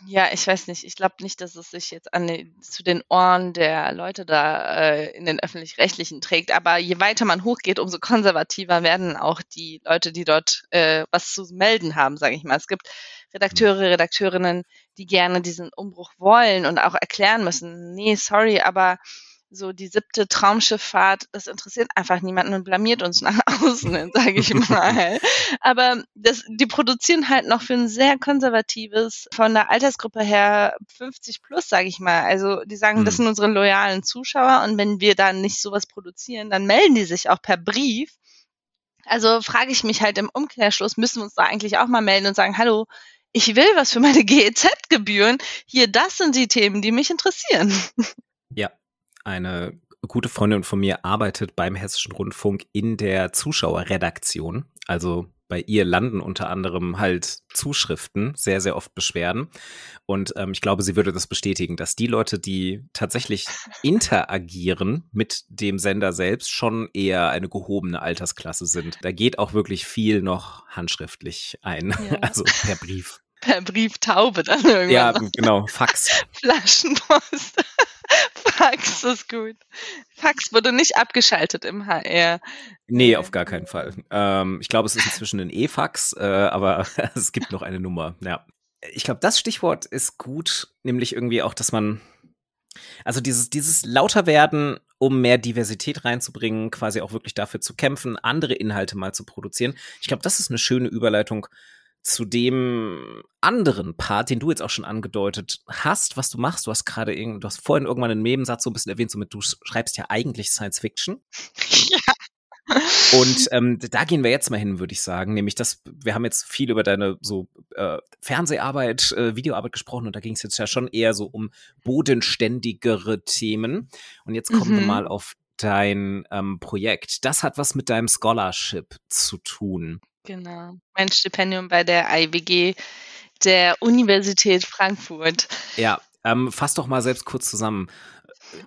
ja, ich weiß nicht. Ich glaube nicht, dass es sich jetzt an den, zu den Ohren der Leute da äh, in den öffentlich-rechtlichen trägt. Aber je weiter man hochgeht, umso konservativer werden auch die Leute, die dort äh, was zu melden haben, sage ich mal. Es gibt Redakteure, Redakteurinnen, die gerne diesen Umbruch wollen und auch erklären müssen, nee, sorry, aber so die siebte Traumschifffahrt, das interessiert einfach niemanden und blamiert uns nach außen, sage ich mal. Aber das, die produzieren halt noch für ein sehr konservatives, von der Altersgruppe her 50 plus, sage ich mal. Also die sagen, das hm. sind unsere loyalen Zuschauer und wenn wir da nicht sowas produzieren, dann melden die sich auch per Brief. Also frage ich mich halt im Umkehrschluss, müssen wir uns da eigentlich auch mal melden und sagen, hallo, ich will was für meine GEZ-Gebühren. Hier, das sind die Themen, die mich interessieren. Ja, eine gute Freundin von mir arbeitet beim Hessischen Rundfunk in der Zuschauerredaktion. Also bei ihr landen unter anderem halt Zuschriften, sehr, sehr oft Beschwerden. Und ähm, ich glaube, sie würde das bestätigen, dass die Leute, die tatsächlich interagieren mit dem Sender selbst, schon eher eine gehobene Altersklasse sind. Da geht auch wirklich viel noch handschriftlich ein, ja. also per Brief. Per Brieftaube dann irgendwann. Ja, genau, Fax. Flaschenpost. Fax ist gut. Fax wurde nicht abgeschaltet im HR. Nee, auf gar keinen Fall. Ähm, ich glaube, es ist inzwischen ein E-Fax, äh, aber es gibt noch eine Nummer, ja. Ich glaube, das Stichwort ist gut, nämlich irgendwie auch, dass man, also dieses, dieses lauter werden, um mehr Diversität reinzubringen, quasi auch wirklich dafür zu kämpfen, andere Inhalte mal zu produzieren. Ich glaube, das ist eine schöne Überleitung zu dem anderen Part, den du jetzt auch schon angedeutet hast, was du machst. Du hast gerade du hast vorhin irgendwann einen Nebensatz so ein bisschen erwähnt, somit du schreibst ja eigentlich Science Fiction. Ja. Und ähm, da gehen wir jetzt mal hin, würde ich sagen. Nämlich, dass wir haben jetzt viel über deine so äh, Fernseharbeit, äh, Videoarbeit gesprochen und da ging es jetzt ja schon eher so um bodenständigere Themen. Und jetzt kommen mhm. wir mal auf dein ähm, Projekt. Das hat was mit deinem Scholarship zu tun. Genau. Mein Stipendium bei der IWG der Universität Frankfurt. Ja, ähm, fass doch mal selbst kurz zusammen.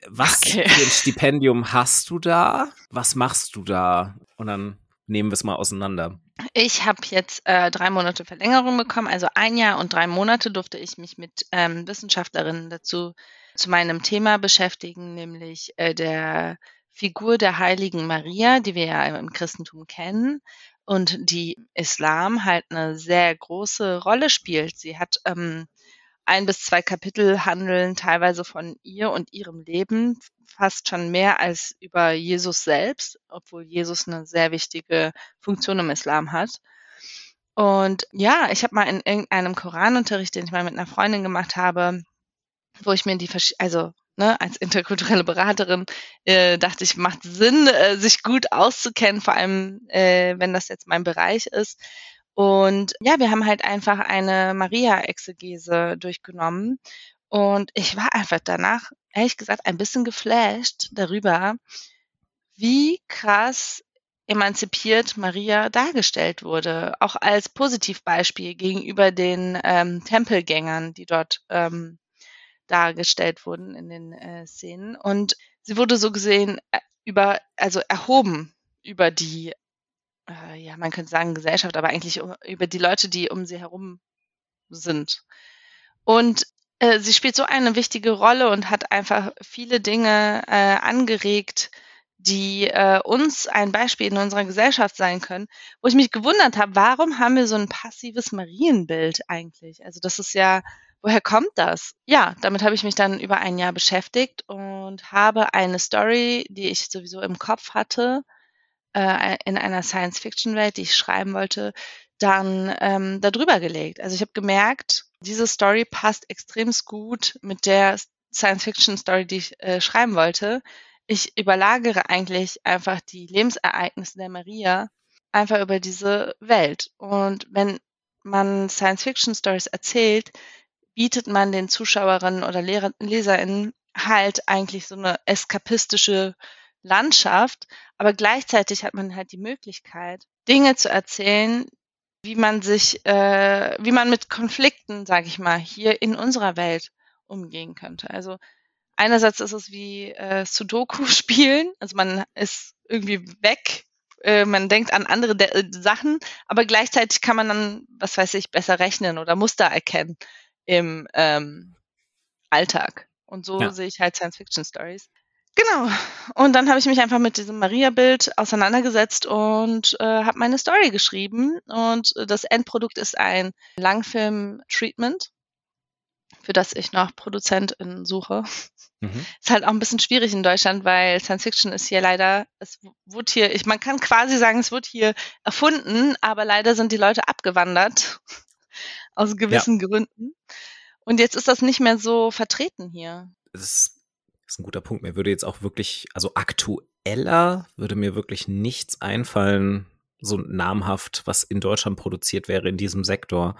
Was okay. für ein Stipendium hast du da? Was machst du da? Und dann nehmen wir es mal auseinander. Ich habe jetzt äh, drei Monate Verlängerung bekommen, also ein Jahr und drei Monate durfte ich mich mit ähm, Wissenschaftlerinnen dazu zu meinem Thema beschäftigen, nämlich äh, der Figur der heiligen Maria, die wir ja im Christentum kennen und die Islam halt eine sehr große Rolle spielt. Sie hat ähm, ein bis zwei Kapitel handeln teilweise von ihr und ihrem Leben, fast schon mehr als über Jesus selbst, obwohl Jesus eine sehr wichtige Funktion im Islam hat. Und ja, ich habe mal in irgendeinem Koranunterricht, den ich mal mit einer Freundin gemacht habe, wo ich mir die, also ne, als interkulturelle Beraterin äh, dachte ich, macht Sinn, äh, sich gut auszukennen, vor allem äh, wenn das jetzt mein Bereich ist. Und ja, wir haben halt einfach eine Maria-Exegese durchgenommen. Und ich war einfach danach, ehrlich gesagt, ein bisschen geflasht darüber, wie krass emanzipiert Maria dargestellt wurde, auch als Positivbeispiel gegenüber den ähm, Tempelgängern, die dort ähm, dargestellt wurden in den äh, Szenen. Und sie wurde so gesehen äh, über, also erhoben über die, äh, ja, man könnte sagen Gesellschaft, aber eigentlich über die Leute, die um sie herum sind. Und äh, sie spielt so eine wichtige Rolle und hat einfach viele Dinge äh, angeregt, die äh, uns ein Beispiel in unserer Gesellschaft sein können, wo ich mich gewundert habe, warum haben wir so ein passives Marienbild eigentlich? Also das ist ja Woher kommt das? Ja, damit habe ich mich dann über ein Jahr beschäftigt und habe eine Story, die ich sowieso im Kopf hatte, äh, in einer Science-Fiction-Welt, die ich schreiben wollte, dann ähm, darüber gelegt. Also ich habe gemerkt, diese Story passt extrem gut mit der Science-Fiction-Story, die ich äh, schreiben wollte. Ich überlagere eigentlich einfach die Lebensereignisse der Maria einfach über diese Welt. Und wenn man Science-Fiction-Stories erzählt, bietet man den Zuschauerinnen oder LeserInnen halt eigentlich so eine eskapistische Landschaft, aber gleichzeitig hat man halt die Möglichkeit, Dinge zu erzählen, wie man sich, äh, wie man mit Konflikten, sage ich mal, hier in unserer Welt umgehen könnte. Also einerseits ist es wie äh, Sudoku spielen, also man ist irgendwie weg, äh, man denkt an andere De Sachen, aber gleichzeitig kann man dann, was weiß ich, besser rechnen oder Muster erkennen im ähm, Alltag. Und so ja. sehe ich halt Science-Fiction-Stories. Genau. Und dann habe ich mich einfach mit diesem Maria-Bild auseinandergesetzt und äh, habe meine Story geschrieben. Und das Endprodukt ist ein Langfilm-Treatment, für das ich noch ProduzentInnen suche. Mhm. Ist halt auch ein bisschen schwierig in Deutschland, weil Science Fiction ist hier leider, es wurde hier, ich, man kann quasi sagen, es wird hier erfunden, aber leider sind die Leute abgewandert aus gewissen ja. Gründen. Und jetzt ist das nicht mehr so vertreten hier. Das ist ein guter Punkt. Mir würde jetzt auch wirklich, also aktueller würde mir wirklich nichts einfallen, so namhaft, was in Deutschland produziert wäre in diesem Sektor.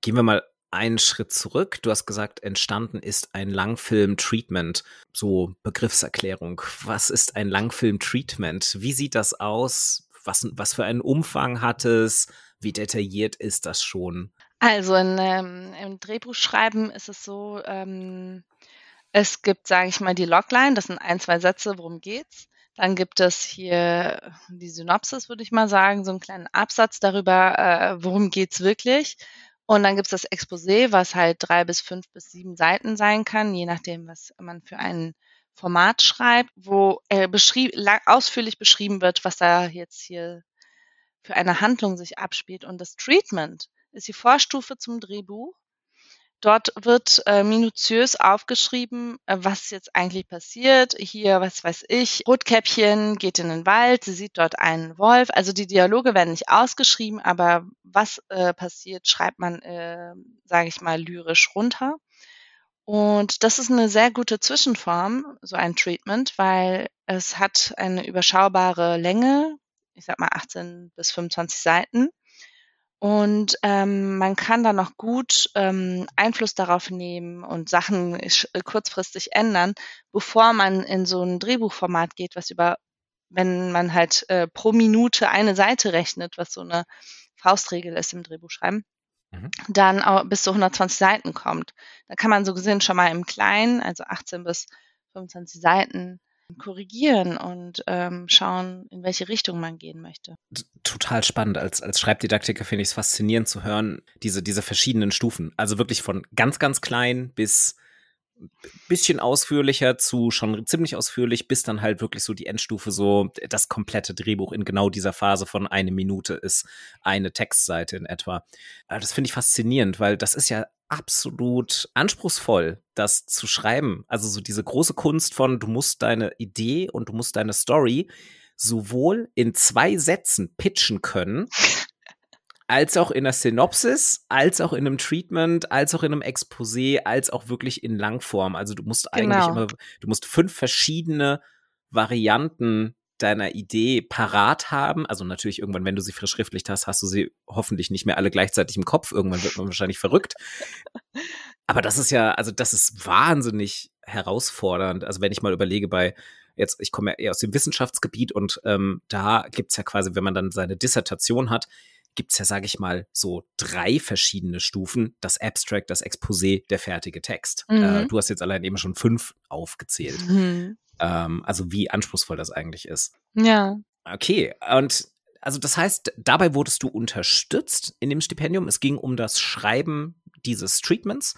Gehen wir mal einen Schritt zurück. Du hast gesagt, entstanden ist ein Langfilm-Treatment. So Begriffserklärung. Was ist ein Langfilm-Treatment? Wie sieht das aus? Was, was für einen Umfang hat es? Wie detailliert ist das schon? Also in, ähm, im Drehbuchschreiben ist es so, ähm, es gibt, sage ich mal, die Logline, das sind ein, zwei Sätze, worum geht's. Dann gibt es hier die Synopsis, würde ich mal sagen, so einen kleinen Absatz darüber, äh, worum geht's wirklich. Und dann gibt es das Exposé, was halt drei bis fünf bis sieben Seiten sein kann, je nachdem, was man für ein Format schreibt, wo äh, beschrieb, ausführlich beschrieben wird, was da jetzt hier für eine Handlung sich abspielt. Und das Treatment ist die Vorstufe zum Drehbuch. Dort wird äh, minutiös aufgeschrieben, äh, was jetzt eigentlich passiert. Hier, was weiß ich, Rotkäppchen geht in den Wald, sie sieht dort einen Wolf. Also die Dialoge werden nicht ausgeschrieben, aber was äh, passiert, schreibt man, äh, sage ich mal, lyrisch runter. Und das ist eine sehr gute Zwischenform, so ein Treatment, weil es hat eine überschaubare Länge, ich sag mal 18 bis 25 Seiten und ähm, man kann da noch gut ähm, Einfluss darauf nehmen und Sachen kurzfristig ändern, bevor man in so ein Drehbuchformat geht, was über, wenn man halt äh, pro Minute eine Seite rechnet, was so eine Faustregel ist im Drehbuchschreiben, mhm. dann auch bis zu 120 Seiten kommt. Da kann man so gesehen schon mal im Kleinen, also 18 bis 25 Seiten, korrigieren und ähm, schauen, in welche Richtung man gehen möchte. Total spannend. Als, als Schreibdidaktiker finde ich es faszinierend zu hören, diese, diese verschiedenen Stufen. Also wirklich von ganz, ganz klein bis bisschen ausführlicher zu schon ziemlich ausführlich, bis dann halt wirklich so die Endstufe, so das komplette Drehbuch in genau dieser Phase von eine Minute ist eine Textseite in etwa. Das finde ich faszinierend, weil das ist ja absolut anspruchsvoll, das zu schreiben. Also so diese große Kunst von, du musst deine Idee und du musst deine Story sowohl in zwei Sätzen pitchen können, als auch in der Synopsis, als auch in einem Treatment, als auch in einem Exposé, als auch wirklich in Langform. Also du musst eigentlich genau. immer, du musst fünf verschiedene Varianten deiner Idee parat haben. Also natürlich irgendwann, wenn du sie verschriftlicht hast, hast du sie hoffentlich nicht mehr alle gleichzeitig im Kopf. Irgendwann wird man wahrscheinlich verrückt. Aber das ist ja, also das ist wahnsinnig herausfordernd. Also wenn ich mal überlege bei jetzt, ich komme ja eher aus dem Wissenschaftsgebiet und ähm, da gibt's ja quasi, wenn man dann seine Dissertation hat, gibt's ja, sage ich mal, so drei verschiedene Stufen. Das Abstract, das Exposé, der fertige Text. Äh, mhm. Äh, du hast jetzt allein eben schon fünf aufgezählt. Mhm. Ähm, also wie anspruchsvoll das eigentlich ist. Ja. Okay, und also das heißt, dabei wurdest du unterstützt in dem Stipendium. Es ging um das Schreiben dieses Treatments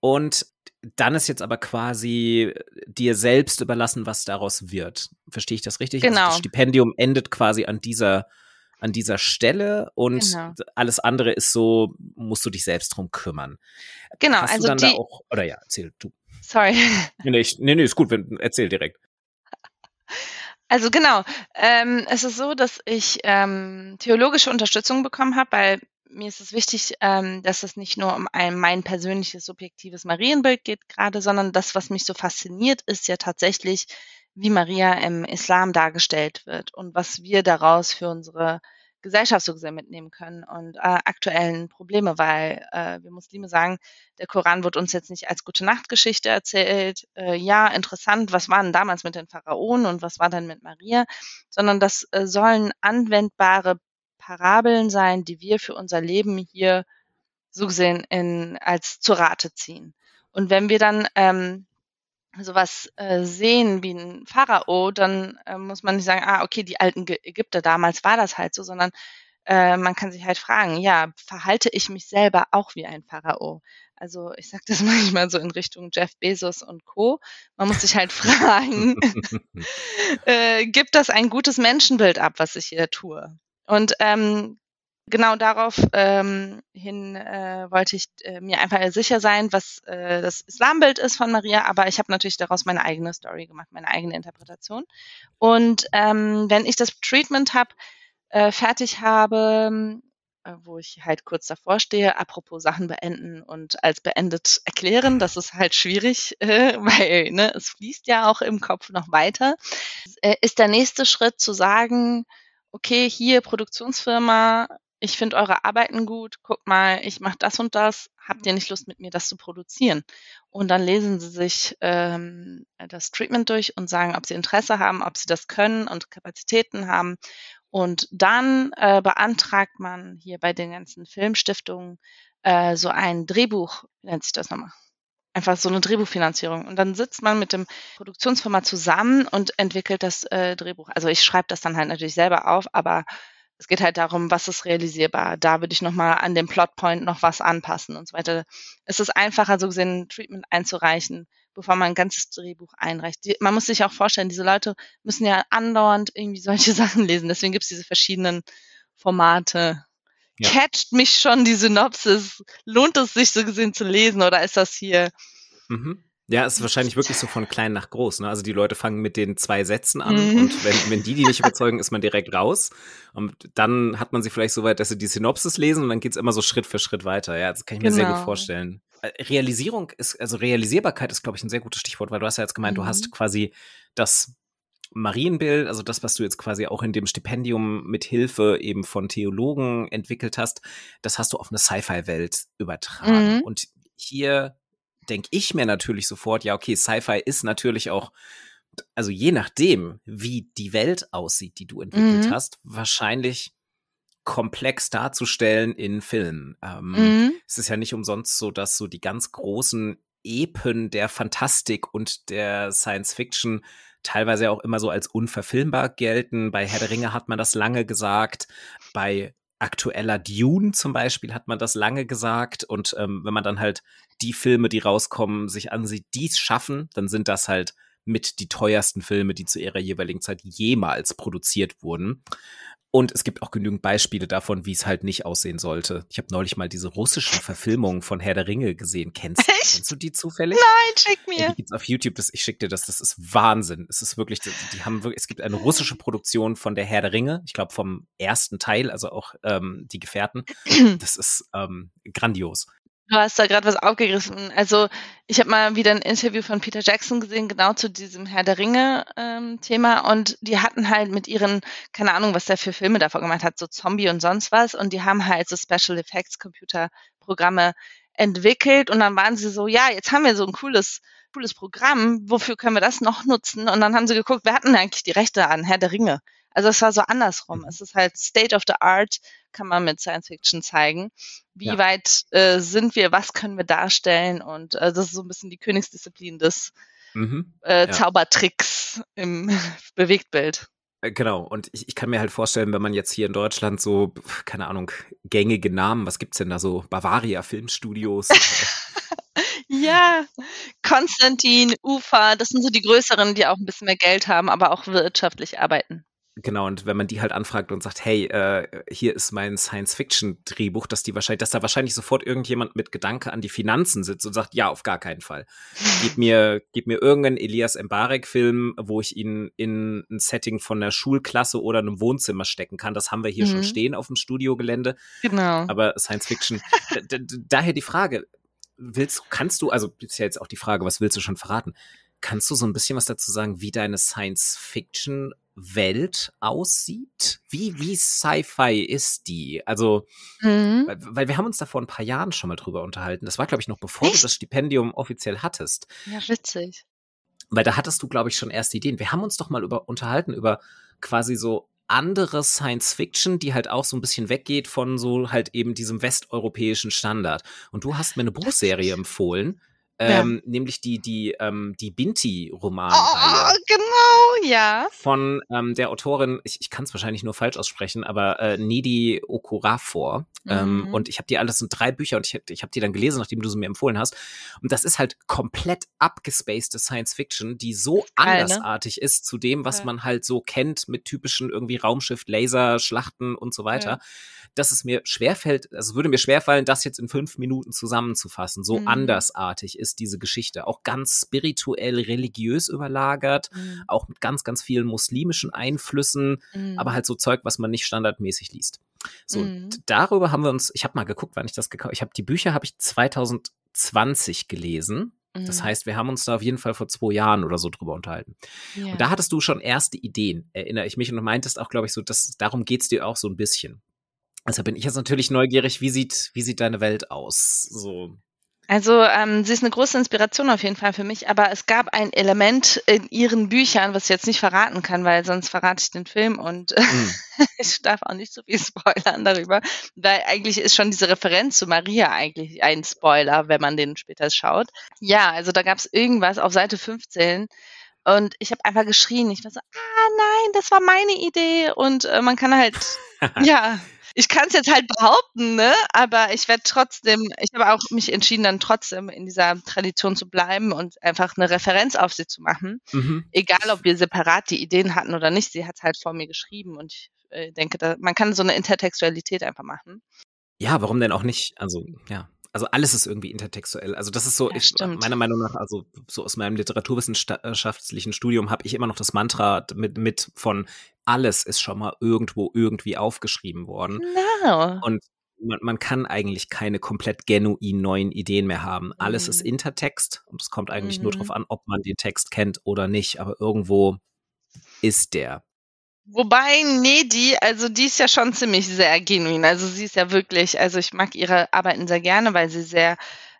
und dann ist jetzt aber quasi dir selbst überlassen, was daraus wird. Verstehe ich das richtig? Genau. Also das Stipendium endet quasi an dieser an dieser Stelle und genau. alles andere ist so, musst du dich selbst drum kümmern. Genau, Hast also die, auch, oder ja, erzähl du. Sorry. Nee, ich, nee, nee, ist gut, erzähl direkt. Also genau, ähm, es ist so, dass ich ähm, theologische Unterstützung bekommen habe, weil mir ist es wichtig, ähm, dass es nicht nur um ein mein persönliches subjektives Marienbild geht gerade, sondern das, was mich so fasziniert, ist ja tatsächlich, wie Maria im Islam dargestellt wird und was wir daraus für unsere Gesellschaft so gesehen mitnehmen können und äh, aktuellen Probleme, weil äh, wir Muslime sagen, der Koran wird uns jetzt nicht als gute Nachtgeschichte erzählt, äh, ja, interessant, was war denn damals mit den Pharaonen und was war denn mit Maria, sondern das äh, sollen anwendbare Parabeln sein, die wir für unser Leben hier so gesehen in, als zur Rate ziehen. Und wenn wir dann ähm, sowas äh, sehen wie ein Pharao, dann äh, muss man nicht sagen, ah, okay, die alten Ägypter damals war das halt so, sondern äh, man kann sich halt fragen, ja, verhalte ich mich selber auch wie ein Pharao? Also ich sage das manchmal so in Richtung Jeff Bezos und Co. Man muss sich halt fragen, äh, gibt das ein gutes Menschenbild ab, was ich hier tue? Und ähm, genau darauf ähm, hin äh, wollte ich äh, mir einfach sicher sein, was äh, das Islambild ist von Maria, aber ich habe natürlich daraus meine eigene Story gemacht, meine eigene Interpretation. Und ähm, wenn ich das Treatment habe, äh, fertig habe, äh, wo ich halt kurz davor stehe, apropos Sachen beenden und als beendet erklären, das ist halt schwierig, äh, weil ne, es fließt ja auch im Kopf noch weiter, äh, ist der nächste Schritt zu sagen, okay, hier Produktionsfirma, ich finde eure Arbeiten gut, guck mal, ich mache das und das, habt ihr nicht Lust mit mir das zu produzieren? Und dann lesen sie sich ähm, das Treatment durch und sagen, ob sie Interesse haben, ob sie das können und Kapazitäten haben. Und dann äh, beantragt man hier bei den ganzen Filmstiftungen äh, so ein Drehbuch, wie nennt sich das nochmal? Einfach so eine Drehbuchfinanzierung. Und dann sitzt man mit dem Produktionsfirma zusammen und entwickelt das äh, Drehbuch. Also ich schreibe das dann halt natürlich selber auf, aber es geht halt darum, was ist realisierbar. Da würde ich nochmal an dem Plotpoint noch was anpassen und so weiter. Es ist einfacher, so gesehen, ein Treatment einzureichen, bevor man ein ganzes Drehbuch einreicht. Die, man muss sich auch vorstellen, diese Leute müssen ja andauernd irgendwie solche Sachen lesen. Deswegen gibt es diese verschiedenen Formate. Ja. Catcht mich schon die Synopsis? Lohnt es sich so gesehen zu lesen oder ist das hier mhm. Ja, es ist wahrscheinlich wirklich so von klein nach groß. Ne? Also die Leute fangen mit den zwei Sätzen an mhm. und wenn, wenn die die nicht überzeugen, ist man direkt raus. Und dann hat man sie vielleicht so weit, dass sie die Synopsis lesen und dann geht's immer so Schritt für Schritt weiter. Ja, das kann ich mir sehr gut genau. vorstellen. Äh, Realisierung ist, also Realisierbarkeit ist, glaube ich, ein sehr gutes Stichwort, weil du hast ja jetzt gemeint, mhm. du hast quasi das Marienbild, also das, was du jetzt quasi auch in dem Stipendium mit Hilfe eben von Theologen entwickelt hast, das hast du auf eine Sci-Fi-Welt übertragen. Mhm. Und hier denke ich mir natürlich sofort, ja, okay, Sci-Fi ist natürlich auch, also je nachdem, wie die Welt aussieht, die du entwickelt mhm. hast, wahrscheinlich komplex darzustellen in Filmen. Ähm, mhm. Es ist ja nicht umsonst so, dass so die ganz großen Epen der Fantastik und der Science Fiction teilweise auch immer so als unverfilmbar gelten. Bei Herr der Ringe hat man das lange gesagt. Bei aktueller Dune zum Beispiel hat man das lange gesagt. Und ähm, wenn man dann halt die Filme, die rauskommen, sich ansieht, dies schaffen, dann sind das halt mit die teuersten Filme, die zu ihrer jeweiligen Zeit jemals produziert wurden. Und es gibt auch genügend Beispiele davon, wie es halt nicht aussehen sollte. Ich habe neulich mal diese russischen Verfilmungen von Herr der Ringe gesehen. Kennst, kennst du die zufällig? Nein, schick mir. Ja, die gibt's auf YouTube. Das, ich schick dir das. Das ist Wahnsinn. Es ist wirklich, die, die haben wirklich, es gibt eine russische Produktion von der Herr der Ringe. Ich glaube vom ersten Teil, also auch ähm, die Gefährten. Das ist ähm, grandios. Du hast da gerade was aufgegriffen. Also ich habe mal wieder ein Interview von Peter Jackson gesehen, genau zu diesem Herr der Ringe-Thema. Ähm, und die hatten halt mit ihren, keine Ahnung, was der für Filme davor gemacht hat, so Zombie und sonst was. Und die haben halt so Special Effects Computer-Programme entwickelt. Und dann waren sie so, ja, jetzt haben wir so ein cooles cooles Programm, wofür können wir das noch nutzen? Und dann haben sie geguckt, wer hatten eigentlich die Rechte an Herr der Ringe? Also es war so andersrum. Mhm. Es ist halt State of the Art, kann man mit Science Fiction zeigen. Wie ja. weit äh, sind wir, was können wir darstellen? Und äh, das ist so ein bisschen die Königsdisziplin des mhm. äh, Zaubertricks im Bewegtbild. Äh, genau, und ich, ich kann mir halt vorstellen, wenn man jetzt hier in Deutschland so, keine Ahnung, gängige Namen, was gibt's denn da so? Bavaria Filmstudios. ja, Konstantin, Ufa, das sind so die größeren, die auch ein bisschen mehr Geld haben, aber auch wirtschaftlich arbeiten. Genau, und wenn man die halt anfragt und sagt, hey, äh, hier ist mein Science-Fiction-Drehbuch, dass die wahrscheinlich, dass da wahrscheinlich sofort irgendjemand mit Gedanke an die Finanzen sitzt und sagt, ja, auf gar keinen Fall. Gib mir, gib mir irgendeinen Elias Mbarek-Film, wo ich ihn in ein Setting von einer Schulklasse oder einem Wohnzimmer stecken kann. Das haben wir hier mhm. schon stehen auf dem Studiogelände. Genau. Aber Science-Fiction, daher die Frage, willst, kannst du, also ist ja jetzt auch die Frage, was willst du schon verraten? Kannst du so ein bisschen was dazu sagen, wie deine Science-Fiction Welt aussieht? Wie, wie Sci-Fi ist die? Also, mhm. weil, weil, wir haben uns da vor ein paar Jahren schon mal drüber unterhalten. Das war, glaube ich, noch bevor Echt? du das Stipendium offiziell hattest. Ja, witzig. Weil da hattest du, glaube ich, schon erste Ideen. Wir haben uns doch mal über, unterhalten über quasi so andere Science Fiction, die halt auch so ein bisschen weggeht von so halt eben diesem westeuropäischen Standard. Und du hast mir eine Buchserie empfohlen, ähm, ja. nämlich die, die, ähm, die Binti-Romanreihe. Oh, genau, ja. Von ähm, der Autorin, ich, ich kann es wahrscheinlich nur falsch aussprechen, aber äh, Nedi Okorafor. Ähm, mhm. und ich habe die alles in drei Bücher und ich, ich habe die dann gelesen, nachdem du sie mir empfohlen hast. Und das ist halt komplett abgespacede Science Fiction, die so Geil, ne? andersartig ne? ist zu dem, was ja. man halt so kennt mit typischen irgendwie Raumschiff, Laser, Schlachten und so weiter. Ja dass es mir schwerfällt, also würde mir schwerfallen, das jetzt in fünf Minuten zusammenzufassen. So mhm. andersartig ist diese Geschichte. Auch ganz spirituell, religiös überlagert, mhm. auch mit ganz, ganz vielen muslimischen Einflüssen, mhm. aber halt so Zeug, was man nicht standardmäßig liest. So, mhm. darüber haben wir uns, ich habe mal geguckt, wann ich das gekauft Ich habe die Bücher habe ich 2020 gelesen. Das mhm. heißt, wir haben uns da auf jeden Fall vor zwei Jahren oder so drüber unterhalten. Ja. Und da hattest du schon erste Ideen, erinnere ich mich, und du meintest auch, glaube ich, so, dass darum geht's dir auch so ein bisschen. Also bin ich jetzt natürlich neugierig, wie sieht, wie sieht deine Welt aus? So. Also ähm, sie ist eine große Inspiration auf jeden Fall für mich, aber es gab ein Element in ihren Büchern, was ich jetzt nicht verraten kann, weil sonst verrate ich den Film und mhm. ich darf auch nicht so viel spoilern darüber, weil eigentlich ist schon diese Referenz zu Maria eigentlich ein Spoiler, wenn man den später schaut. Ja, also da gab es irgendwas auf Seite 15, und ich habe einfach geschrien. Ich war so, ah nein, das war meine Idee. Und äh, man kann halt, ja, ich kann es jetzt halt behaupten, ne? aber ich werde trotzdem, ich habe auch mich entschieden, dann trotzdem in dieser Tradition zu bleiben und einfach eine Referenz auf sie zu machen. Mhm. Egal, ob wir separat die Ideen hatten oder nicht, sie hat es halt vor mir geschrieben und ich äh, denke, da, man kann so eine Intertextualität einfach machen. Ja, warum denn auch nicht? Also, ja also alles ist irgendwie intertextuell. Also das ist so, ja, ich, meiner Meinung nach, also so aus meinem literaturwissenschaftlichen Studium habe ich immer noch das Mantra mit, mit von alles ist schon mal irgendwo irgendwie aufgeschrieben worden. Genau. Und man, man kann eigentlich keine komplett genuin neuen Ideen mehr haben. Alles mhm. ist Intertext und es kommt eigentlich mhm. nur darauf an, ob man den Text kennt oder nicht. Aber irgendwo ist der. Wobei, nee, die, also die ist ja schon ziemlich sehr genuin. Also sie ist ja wirklich, also ich mag ihre Arbeiten sehr gerne, weil sie sehr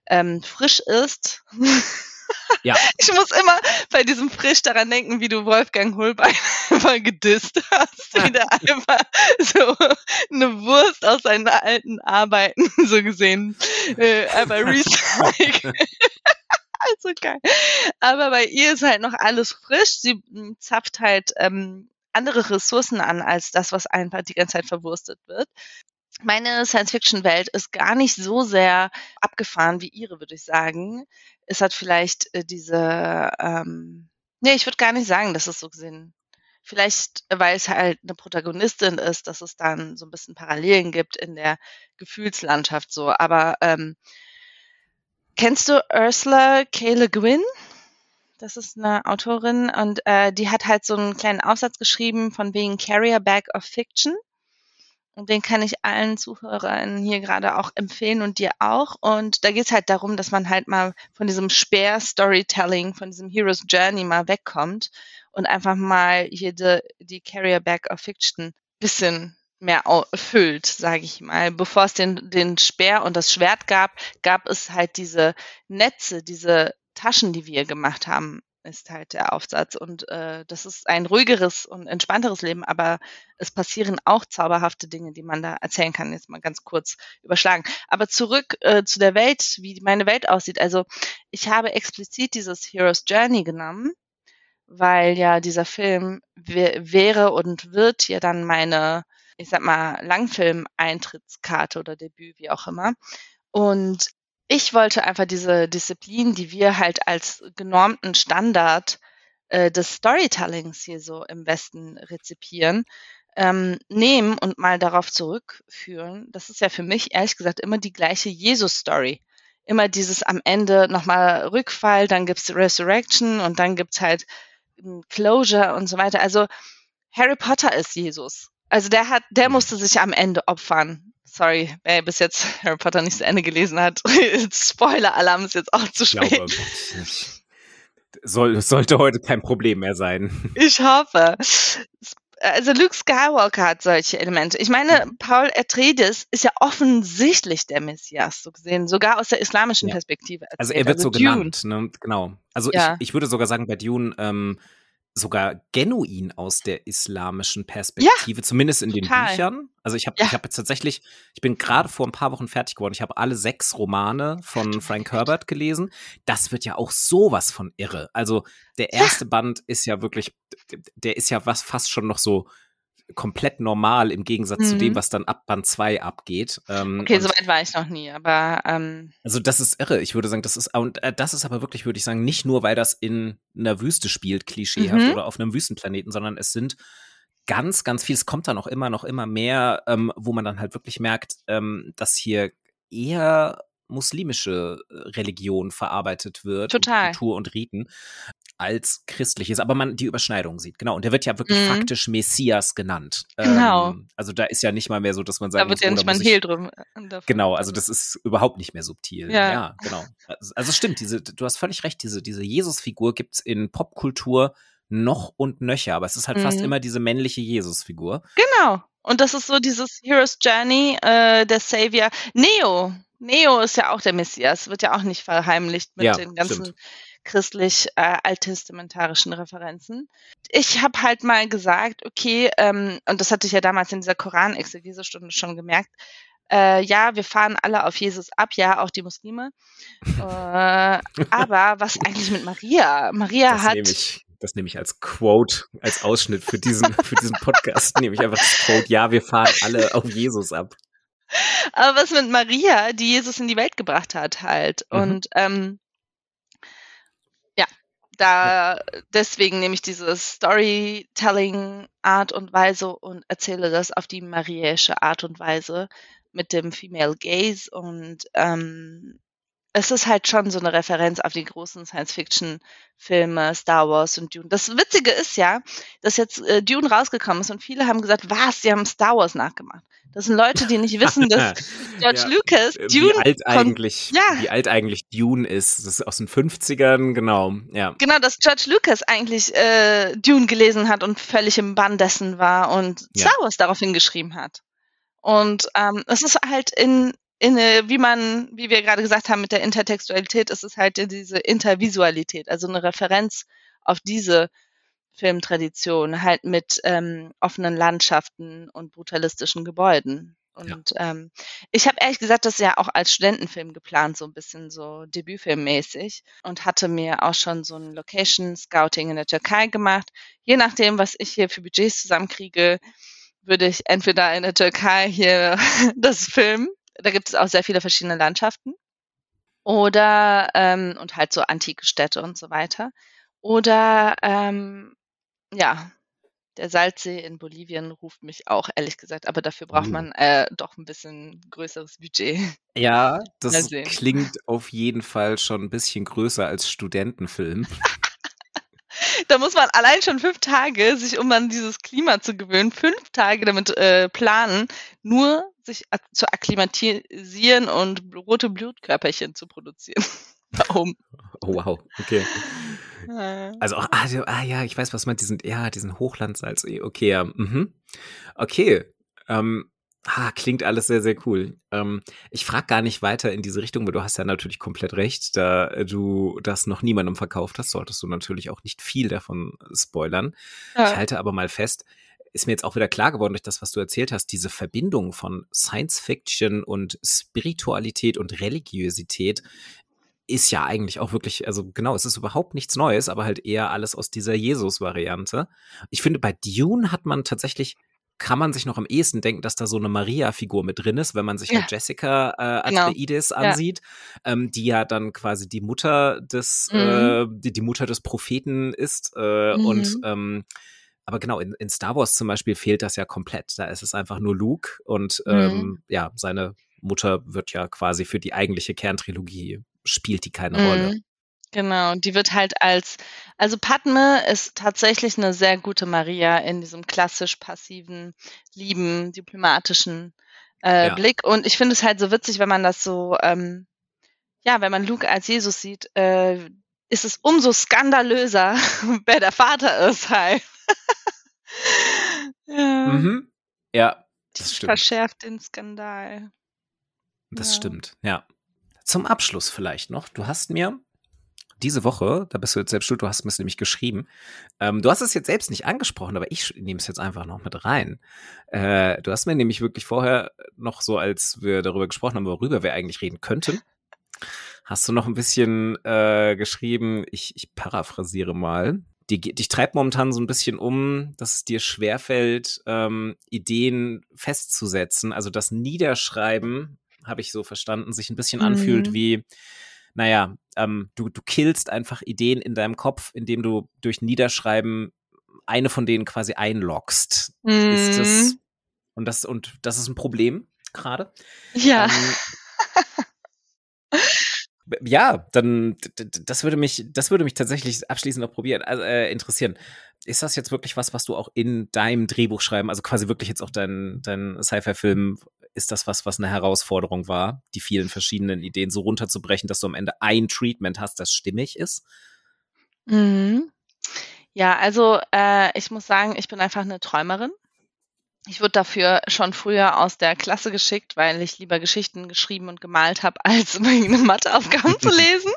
ähm, frisch ist. Ja. Ich muss immer bei diesem Frisch daran denken, wie du Wolfgang Holbein immer gedisst hast. Wie der einfach so eine Wurst aus seinen alten Arbeiten so gesehen äh, einfach recycelt. also geil. Aber bei ihr ist halt noch alles frisch. Sie hm, zapft halt ähm, andere Ressourcen an als das, was einfach die ganze Zeit verwurstet wird. Meine Science-Fiction-Welt ist gar nicht so sehr abgefahren wie ihre, würde ich sagen. Es hat vielleicht äh, diese, ähm, nee, ich würde gar nicht sagen, dass es so gesehen. Vielleicht, weil es halt eine Protagonistin ist, dass es dann so ein bisschen Parallelen gibt in der Gefühlslandschaft so. Aber ähm, kennst du Ursula K. Le Guin? Das ist eine Autorin und äh, die hat halt so einen kleinen Aufsatz geschrieben von wegen Carrier Bag of Fiction. Und den kann ich allen Zuhörern hier gerade auch empfehlen und dir auch. Und da geht es halt darum, dass man halt mal von diesem Speer-Storytelling, von diesem Hero's Journey mal wegkommt und einfach mal hier die, die Carrier Bag of Fiction bisschen mehr füllt, sage ich mal. Bevor es den, den Speer und das Schwert gab, gab es halt diese Netze, diese Taschen, die wir gemacht haben, ist halt der Aufsatz. Und äh, das ist ein ruhigeres und entspannteres Leben, aber es passieren auch zauberhafte Dinge, die man da erzählen kann. Jetzt mal ganz kurz überschlagen. Aber zurück äh, zu der Welt, wie meine Welt aussieht. Also ich habe explizit dieses Hero's Journey genommen, weil ja dieser Film wäre und wird ja dann meine, ich sag mal, Langfilm-Eintrittskarte oder Debüt, wie auch immer. Und ich wollte einfach diese Disziplin, die wir halt als genormten Standard äh, des Storytellings hier so im Westen rezipieren, ähm, nehmen und mal darauf zurückführen. Das ist ja für mich ehrlich gesagt immer die gleiche Jesus-Story. Immer dieses am Ende nochmal Rückfall, dann gibt's Resurrection und dann gibt's halt Closure und so weiter. Also Harry Potter ist Jesus. Also der hat, der mhm. musste sich am Ende opfern sorry, wer bis jetzt Harry Potter nicht zu Ende gelesen hat, Spoiler-Alarm ist jetzt auch zu spät. Glaube, soll, sollte heute kein Problem mehr sein. Ich hoffe. Also Luke Skywalker hat solche Elemente. Ich meine, Paul Atreides ist ja offensichtlich der Messias, so gesehen, sogar aus der islamischen ja. Perspektive. Erzählt. Also er wird also so Dune. genannt, ne? genau. Also ja. ich, ich würde sogar sagen, bei Dune ähm, sogar genuin aus der islamischen Perspektive, ja, zumindest in total. den Büchern. Also ich habe ja. ich habe jetzt tatsächlich, ich bin gerade vor ein paar Wochen fertig geworden. Ich habe alle sechs Romane von Frank Herbert gelesen. Das wird ja auch sowas von irre. Also der erste ja. Band ist ja wirklich, der ist ja was fast schon noch so komplett normal im Gegensatz mhm. zu dem, mhm. was dann ab Band 2 abgeht. Ähm, okay, soweit war ich noch nie, aber ähm also das ist irre. Ich würde sagen, das ist und äh, das ist aber wirklich, würde ich sagen, nicht nur, weil das in einer Wüste spielt, klischeehaft mhm. oder auf einem Wüstenplaneten, sondern es sind ganz, ganz viel. Es kommt dann auch immer noch immer mehr, ähm, wo man dann halt wirklich merkt, ähm, dass hier eher muslimische äh, Religion verarbeitet wird, Total. Und Kultur und Riten als christliches, aber man die Überschneidung sieht. Genau. Und der wird ja wirklich mhm. faktisch Messias genannt. Genau. Ähm, also da ist ja nicht mal mehr so, dass man sagt, da wird ja nicht mal ein Hehl drum. Äh, genau, also das ist überhaupt nicht mehr subtil. Ja, ja genau. Also, also stimmt, diese, du hast völlig recht, diese, diese Jesus-Figur gibt's in Popkultur noch und nöcher, aber es ist halt mhm. fast immer diese männliche Jesus-Figur. Genau. Und das ist so dieses Hero's Journey, äh, der Savior. Neo. Neo ist ja auch der Messias, wird ja auch nicht verheimlicht mit ja, den ganzen stimmt christlich äh, alttestamentarischen Referenzen. Ich habe halt mal gesagt, okay, ähm, und das hatte ich ja damals in dieser Koran-Exegesestunde schon gemerkt, äh, ja, wir fahren alle auf Jesus ab, ja, auch die Muslime. äh, aber was eigentlich mit Maria? Maria das hat. Nehme ich, das nehme ich als Quote, als Ausschnitt für diesen, für diesen Podcast, nehme ich einfach das Quote, ja, wir fahren alle auf Jesus ab. Aber was mit Maria, die Jesus in die Welt gebracht hat, halt. Mhm. Und ähm, da deswegen nehme ich diese Storytelling Art und Weise und erzähle das auf die mariäische Art und Weise mit dem Female Gaze und ähm, es ist halt schon so eine Referenz auf die großen Science-Fiction-Filme, Star Wars und Dune. Das Witzige ist ja, dass jetzt äh, Dune rausgekommen ist und viele haben gesagt, was, sie haben Star Wars nachgemacht. Das sind Leute, die nicht wissen, dass George ja, Lucas Dune wie alt eigentlich, ja. wie alt eigentlich Dune ist. Das ist aus den 50ern, genau, ja. Genau, dass George Lucas eigentlich äh, Dune gelesen hat und völlig im Bann dessen war und ja. Star Wars daraufhin geschrieben hat. Und ähm, es ist halt in in, wie man, wie wir gerade gesagt haben, mit der Intertextualität ist es halt diese Intervisualität, also eine Referenz auf diese Filmtradition, halt mit ähm, offenen Landschaften und brutalistischen Gebäuden. Und ja. ähm, ich habe ehrlich gesagt das ja auch als Studentenfilm geplant, so ein bisschen so Debütfilmmäßig und hatte mir auch schon so ein Location Scouting in der Türkei gemacht. Je nachdem, was ich hier für Budgets zusammenkriege, würde ich entweder in der Türkei hier das filmen da gibt es auch sehr viele verschiedene Landschaften. Oder, ähm, und halt so antike Städte und so weiter. Oder, ähm, ja, der Salzsee in Bolivien ruft mich auch, ehrlich gesagt, aber dafür braucht uh. man äh, doch ein bisschen größeres Budget. Ja, das klingt auf jeden Fall schon ein bisschen größer als Studentenfilm. da muss man allein schon fünf Tage, sich um an dieses Klima zu gewöhnen, fünf Tage damit äh, planen, nur sich zu akklimatisieren und rote Blutkörperchen zu produzieren. Warum? Oh, wow, okay. Also, ah, ah, ja, ich weiß, was man, diesen, ja, diesen Hochlandsalz, okay, ja, mhm. Okay, ähm, Ah, klingt alles sehr, sehr cool. Ähm, ich frage gar nicht weiter in diese Richtung, weil du hast ja natürlich komplett recht. Da du das noch niemandem verkauft hast, solltest du natürlich auch nicht viel davon spoilern. Ja. Ich halte aber mal fest, ist mir jetzt auch wieder klar geworden durch das, was du erzählt hast, diese Verbindung von Science Fiction und Spiritualität und Religiosität ist ja eigentlich auch wirklich, also genau, es ist überhaupt nichts Neues, aber halt eher alles aus dieser Jesus-Variante. Ich finde, bei Dune hat man tatsächlich kann man sich noch am ehesten denken, dass da so eine Maria-Figur mit drin ist, wenn man sich ja. halt Jessica äh, genau. Atreides ansieht, ja. Ähm, die ja dann quasi die Mutter des, mhm. äh, die, die, Mutter des Propheten ist. Äh, mhm. Und ähm, aber genau, in, in, Star Wars zum Beispiel fehlt das ja komplett. Da ist es einfach nur Luke und mhm. ähm, ja, seine Mutter wird ja quasi für die eigentliche Kerntrilogie, spielt die keine Rolle. Genau, die wird halt als, also Padme ist tatsächlich eine sehr gute Maria in diesem klassisch passiven, lieben, diplomatischen äh, ja. Blick. Und ich finde es halt so witzig, wenn man das so, ähm, ja, wenn man Luke als Jesus sieht, äh, ist es umso skandalöser, wer der Vater ist halt. ja. Mhm. ja, das stimmt. Verschärft den Skandal. Das ja. stimmt, ja. Zum Abschluss vielleicht noch. Du hast mir diese Woche, da bist du jetzt selbst schuld, du hast mir es nämlich geschrieben. Ähm, du hast es jetzt selbst nicht angesprochen, aber ich nehme es jetzt einfach noch mit rein. Äh, du hast mir nämlich wirklich vorher noch so, als wir darüber gesprochen haben, worüber wir eigentlich reden könnten, hast du noch ein bisschen äh, geschrieben, ich, ich paraphrasiere mal. Die, dich treibt momentan so ein bisschen um, dass es dir schwerfällt, ähm, Ideen festzusetzen. Also das Niederschreiben, habe ich so verstanden, sich ein bisschen mhm. anfühlt wie, naja, ähm, du, du killst einfach Ideen in deinem Kopf, indem du durch Niederschreiben eine von denen quasi einloggst. Mhm. Ist das, mhm. und das, und das ist ein Problem gerade. Ja. Ähm, ja, dann das würde mich, das würde mich tatsächlich abschließend noch probieren, also, äh, interessieren. Ist das jetzt wirklich was, was du auch in deinem Drehbuch schreiben, also quasi wirklich jetzt auch dein, dein Sci-Fi-Film, ist das was, was eine Herausforderung war, die vielen verschiedenen Ideen so runterzubrechen, dass du am Ende ein Treatment hast, das stimmig ist? Mhm. Ja, also äh, ich muss sagen, ich bin einfach eine Träumerin. Ich wurde dafür schon früher aus der Klasse geschickt, weil ich lieber Geschichten geschrieben und gemalt habe, als meine Matheaufgaben zu lesen.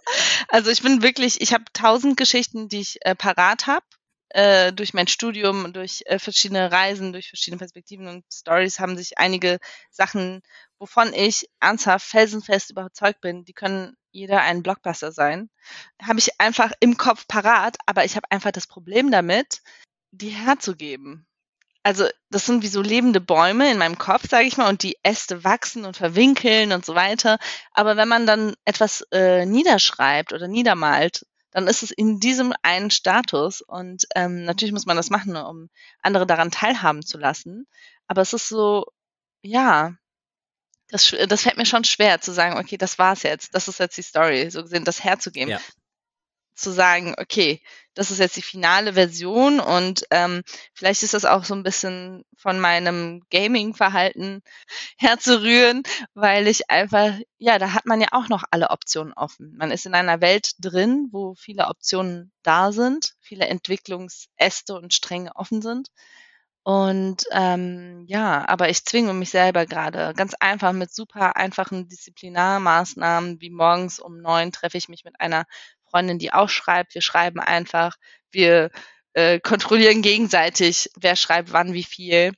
Also ich bin wirklich, ich habe tausend Geschichten, die ich äh, parat habe. Äh, durch mein Studium, durch äh, verschiedene Reisen, durch verschiedene Perspektiven und Stories haben sich einige Sachen, wovon ich ernsthaft felsenfest überzeugt bin, die können jeder ein Blockbuster sein, habe ich einfach im Kopf parat, aber ich habe einfach das Problem damit, die herzugeben also das sind wie so lebende Bäume in meinem Kopf, sage ich mal, und die Äste wachsen und verwinkeln und so weiter. Aber wenn man dann etwas äh, niederschreibt oder niedermalt, dann ist es in diesem einen Status. Und ähm, natürlich muss man das machen, um andere daran teilhaben zu lassen. Aber es ist so, ja, das, das fällt mir schon schwer zu sagen, okay, das war's jetzt, das ist jetzt die Story, so gesehen, das herzugeben. Ja zu sagen, okay, das ist jetzt die finale Version und ähm, vielleicht ist das auch so ein bisschen von meinem Gaming-Verhalten herzurühren, weil ich einfach, ja, da hat man ja auch noch alle Optionen offen. Man ist in einer Welt drin, wo viele Optionen da sind, viele Entwicklungsäste und Stränge offen sind. Und ähm, ja, aber ich zwinge mich selber gerade ganz einfach mit super einfachen Disziplinarmaßnahmen, wie morgens um neun treffe ich mich mit einer Freundin, die auch schreibt. Wir schreiben einfach, wir äh, kontrollieren gegenseitig, wer schreibt wann wie viel.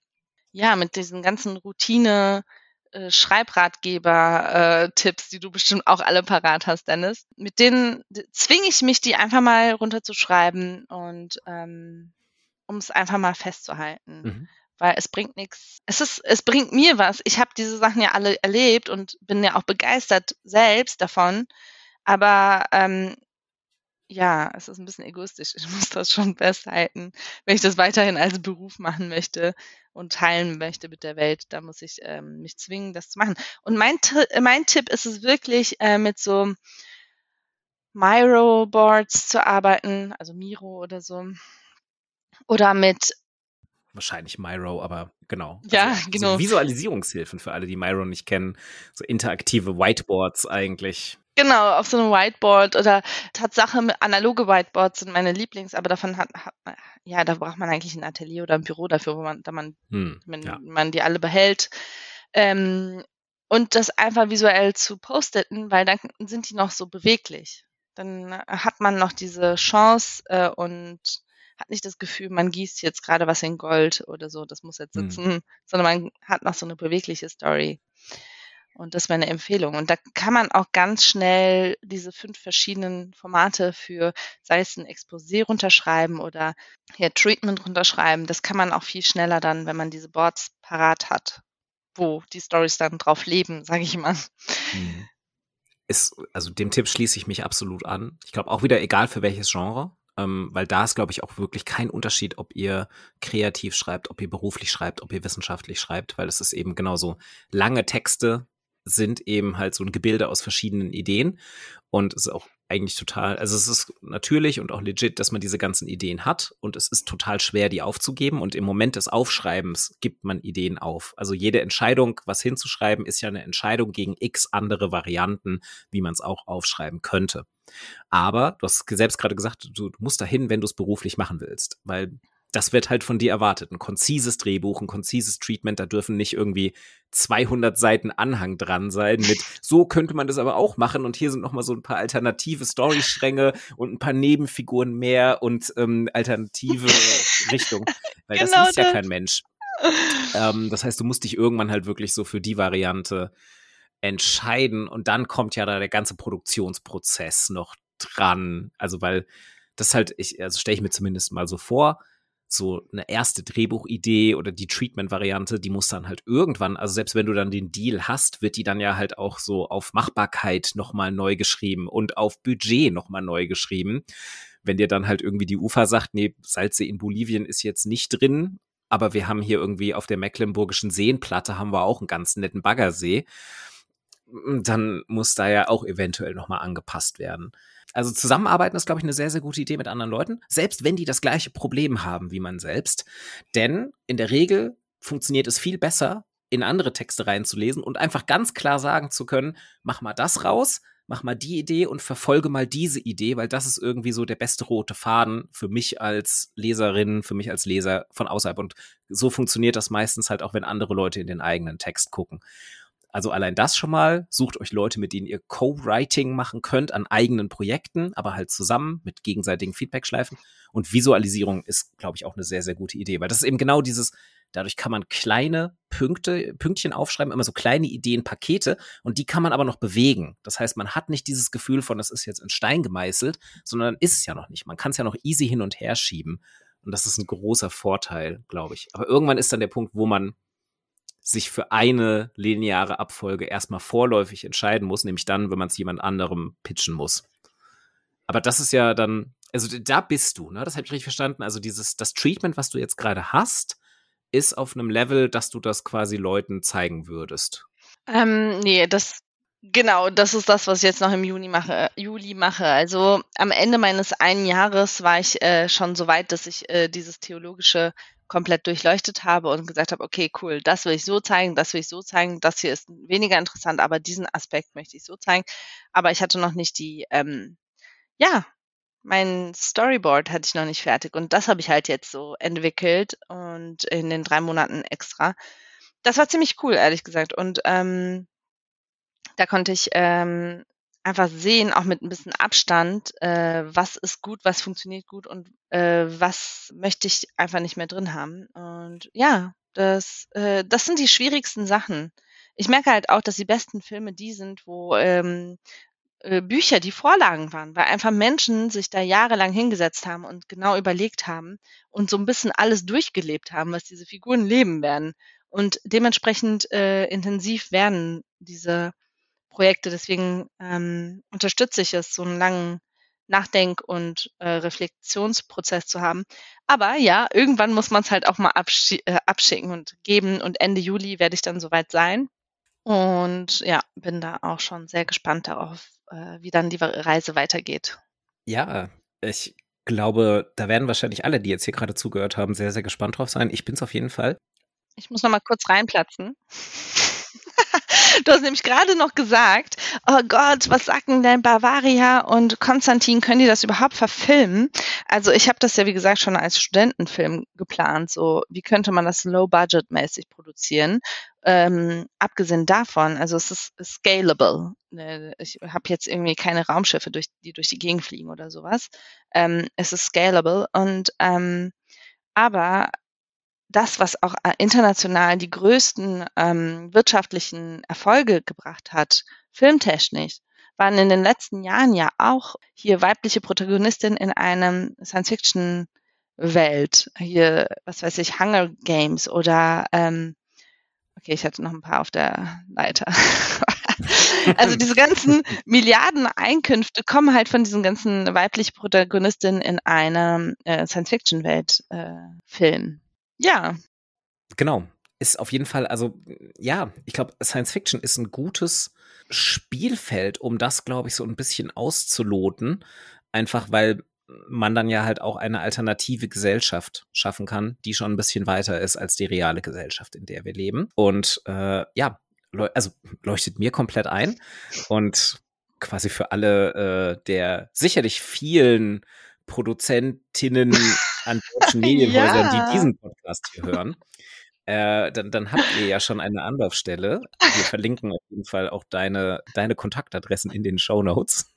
Ja, mit diesen ganzen Routine, äh, Schreibratgeber-Tipps, äh, die du bestimmt auch alle parat hast, Dennis. Mit denen zwinge ich mich, die einfach mal runterzuschreiben und ähm, um es einfach mal festzuhalten. Mhm. Weil es bringt nichts. Es ist, es bringt mir was. Ich habe diese Sachen ja alle erlebt und bin ja auch begeistert selbst davon. Aber ähm, ja, es ist ein bisschen egoistisch. Ich muss das schon festhalten. Wenn ich das weiterhin als Beruf machen möchte und teilen möchte mit der Welt, da muss ich ähm, mich zwingen, das zu machen. Und mein, mein Tipp ist es wirklich, äh, mit so Miro-Boards zu arbeiten, also Miro oder so. Oder mit wahrscheinlich Miro, aber genau. Ja, also, genau. So Visualisierungshilfen für alle, die Miro nicht kennen. So interaktive Whiteboards eigentlich. Genau, auf so einem Whiteboard oder Tatsache, analoge Whiteboards sind meine Lieblings, aber davon hat, hat ja, da braucht man eigentlich ein Atelier oder ein Büro dafür, wo man, da man, hm, man, ja. man die alle behält. Ähm, und das einfach visuell zu posteten, weil dann sind die noch so beweglich. Dann hat man noch diese Chance äh, und hat nicht das Gefühl, man gießt jetzt gerade was in Gold oder so, das muss jetzt hm. sitzen, hm. sondern man hat noch so eine bewegliche Story. Und das wäre eine Empfehlung. Und da kann man auch ganz schnell diese fünf verschiedenen Formate für, sei es ein Exposé runterschreiben oder ja, Treatment runterschreiben. Das kann man auch viel schneller dann, wenn man diese Boards parat hat, wo die Stories dann drauf leben, sage ich mal. Mhm. Ist, also dem Tipp schließe ich mich absolut an. Ich glaube auch wieder, egal für welches Genre, ähm, weil da ist, glaube ich, auch wirklich kein Unterschied, ob ihr kreativ schreibt, ob ihr beruflich schreibt, ob ihr wissenschaftlich schreibt, weil es ist eben genauso lange Texte, sind eben halt so ein Gebilde aus verschiedenen Ideen. Und es ist auch eigentlich total, also es ist natürlich und auch legit, dass man diese ganzen Ideen hat und es ist total schwer, die aufzugeben. Und im Moment des Aufschreibens gibt man Ideen auf. Also jede Entscheidung, was hinzuschreiben, ist ja eine Entscheidung gegen x andere Varianten, wie man es auch aufschreiben könnte. Aber du hast selbst gerade gesagt, du, musst dahin, wenn du es beruflich machen willst, weil das wird halt von dir erwartet. Ein konzises Drehbuch, ein konzises Treatment, da dürfen nicht irgendwie 200 Seiten Anhang dran sein mit, so könnte man das aber auch machen und hier sind nochmal so ein paar alternative Storystränge und ein paar Nebenfiguren mehr und ähm, alternative Richtungen. Weil genau das ist ja kein Mensch. ähm, das heißt, du musst dich irgendwann halt wirklich so für die Variante entscheiden und dann kommt ja da der ganze Produktionsprozess noch dran. Also weil das halt, ich, also stelle ich mir zumindest mal so vor, so eine erste Drehbuchidee oder die Treatment-Variante, die muss dann halt irgendwann, also selbst wenn du dann den Deal hast, wird die dann ja halt auch so auf Machbarkeit nochmal neu geschrieben und auf Budget nochmal neu geschrieben. Wenn dir dann halt irgendwie die UFA sagt, nee, Salze in Bolivien ist jetzt nicht drin, aber wir haben hier irgendwie auf der Mecklenburgischen Seenplatte haben wir auch einen ganz netten Baggersee, dann muss da ja auch eventuell nochmal angepasst werden. Also zusammenarbeiten ist, glaube ich, eine sehr, sehr gute Idee mit anderen Leuten, selbst wenn die das gleiche Problem haben wie man selbst. Denn in der Regel funktioniert es viel besser, in andere Texte reinzulesen und einfach ganz klar sagen zu können, mach mal das raus, mach mal die Idee und verfolge mal diese Idee, weil das ist irgendwie so der beste rote Faden für mich als Leserin, für mich als Leser von außerhalb. Und so funktioniert das meistens halt auch, wenn andere Leute in den eigenen Text gucken. Also allein das schon mal. Sucht euch Leute, mit denen ihr Co-Writing machen könnt an eigenen Projekten, aber halt zusammen mit gegenseitigen Feedback-Schleifen. Und Visualisierung ist, glaube ich, auch eine sehr, sehr gute Idee, weil das ist eben genau dieses, dadurch kann man kleine Punkte, Pünktchen aufschreiben, immer so kleine Ideen, Pakete und die kann man aber noch bewegen. Das heißt, man hat nicht dieses Gefühl von, das ist jetzt in Stein gemeißelt, sondern ist es ja noch nicht. Man kann es ja noch easy hin und her schieben. Und das ist ein großer Vorteil, glaube ich. Aber irgendwann ist dann der Punkt, wo man sich für eine lineare Abfolge erstmal vorläufig entscheiden muss, nämlich dann, wenn man es jemand anderem pitchen muss. Aber das ist ja dann, also da bist du, ne? Das habe ich richtig verstanden. Also dieses, das Treatment, was du jetzt gerade hast, ist auf einem Level, dass du das quasi Leuten zeigen würdest. Ähm, nee, das Genau, das ist das, was ich jetzt noch im Juni mache, Juli mache. Also am Ende meines einen Jahres war ich äh, schon so weit, dass ich äh, dieses theologische komplett durchleuchtet habe und gesagt habe, okay, cool, das will ich so zeigen, das will ich so zeigen, das hier ist weniger interessant, aber diesen Aspekt möchte ich so zeigen. Aber ich hatte noch nicht die, ähm, ja, mein Storyboard hatte ich noch nicht fertig und das habe ich halt jetzt so entwickelt und in den drei Monaten extra. Das war ziemlich cool, ehrlich gesagt. Und ähm, da konnte ich ähm, einfach sehen, auch mit ein bisschen Abstand, äh, was ist gut, was funktioniert gut und äh, was möchte ich einfach nicht mehr drin haben. Und ja, das, äh, das sind die schwierigsten Sachen. Ich merke halt auch, dass die besten Filme die sind, wo ähm, äh, Bücher die Vorlagen waren, weil einfach Menschen sich da jahrelang hingesetzt haben und genau überlegt haben und so ein bisschen alles durchgelebt haben, was diese Figuren leben werden. Und dementsprechend äh, intensiv werden diese Projekte. Deswegen ähm, unterstütze ich es, so einen langen Nachdenk- und äh, Reflexionsprozess zu haben. Aber ja, irgendwann muss man es halt auch mal abschi äh, abschicken und geben. Und Ende Juli werde ich dann soweit sein. Und ja, bin da auch schon sehr gespannt darauf, äh, wie dann die Reise weitergeht. Ja, ich glaube, da werden wahrscheinlich alle, die jetzt hier gerade zugehört haben, sehr, sehr gespannt drauf sein. Ich bin es auf jeden Fall. Ich muss noch mal kurz reinplatzen. Du hast nämlich gerade noch gesagt, oh Gott, was sagen denn Bavaria und Konstantin, können die das überhaupt verfilmen? Also ich habe das ja, wie gesagt, schon als Studentenfilm geplant. So, wie könnte man das low-budget-mäßig produzieren? Ähm, abgesehen davon, also es ist scalable. Äh, ich habe jetzt irgendwie keine Raumschiffe, durch, die durch die Gegend fliegen oder sowas. Ähm, es ist scalable und ähm, aber das, was auch äh, international die größten ähm, wirtschaftlichen Erfolge gebracht hat, filmtechnisch, waren in den letzten Jahren ja auch hier weibliche Protagonistin in einem Science-Fiction-Welt. Hier, was weiß ich, Hunger Games oder ähm, okay, ich hatte noch ein paar auf der Leiter. also diese ganzen Milliarden Einkünfte kommen halt von diesen ganzen weiblichen Protagonistinnen in einem äh, Science-Fiction-Welt äh. Ja. Genau. Ist auf jeden Fall, also ja, ich glaube, Science Fiction ist ein gutes Spielfeld, um das, glaube ich, so ein bisschen auszuloten. Einfach weil man dann ja halt auch eine alternative Gesellschaft schaffen kann, die schon ein bisschen weiter ist als die reale Gesellschaft, in der wir leben. Und äh, ja, also leuchtet mir komplett ein. Und quasi für alle äh, der sicherlich vielen Produzentinnen an deutschen Medienhäusern, ja. die diesen Podcast hier hören, äh, dann, dann habt ihr ja schon eine Anlaufstelle. Wir verlinken auf jeden Fall auch deine, deine Kontaktadressen in den Show Notes.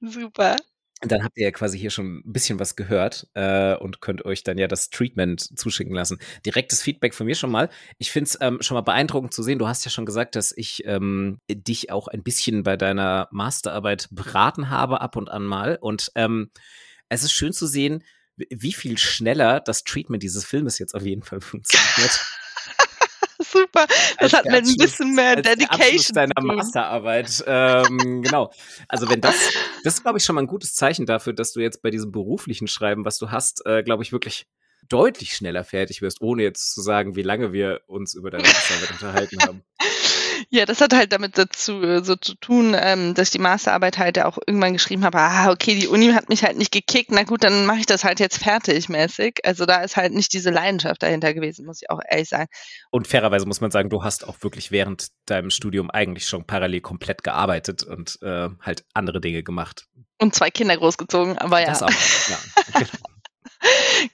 Super. Dann habt ihr ja quasi hier schon ein bisschen was gehört äh, und könnt euch dann ja das Treatment zuschicken lassen. Direktes Feedback von mir schon mal. Ich finde es ähm, schon mal beeindruckend zu sehen. Du hast ja schon gesagt, dass ich ähm, dich auch ein bisschen bei deiner Masterarbeit beraten habe, ab und an mal. Und ähm, es ist schön zu sehen, wie viel schneller das Treatment dieses Filmes jetzt auf jeden Fall funktioniert. Super, das hat mir ein bisschen mehr Dedication. deiner Masterarbeit. ähm, genau. Also wenn das, das ist glaube ich schon mal ein gutes Zeichen dafür, dass du jetzt bei diesem beruflichen Schreiben, was du hast, äh, glaube ich wirklich deutlich schneller fertig wirst, ohne jetzt zu sagen, wie lange wir uns über deine Masterarbeit unterhalten haben. Ja, das hat halt damit dazu äh, so zu tun, ähm, dass ich die Masterarbeit halt ja auch irgendwann geschrieben habe, ah, okay, die Uni hat mich halt nicht gekickt, na gut, dann mache ich das halt jetzt fertig mäßig. Also da ist halt nicht diese Leidenschaft dahinter gewesen, muss ich auch ehrlich sagen. Und fairerweise muss man sagen, du hast auch wirklich während deinem Studium eigentlich schon parallel komplett gearbeitet und äh, halt andere Dinge gemacht. Und zwei Kinder großgezogen, aber ja. Das auch, ja.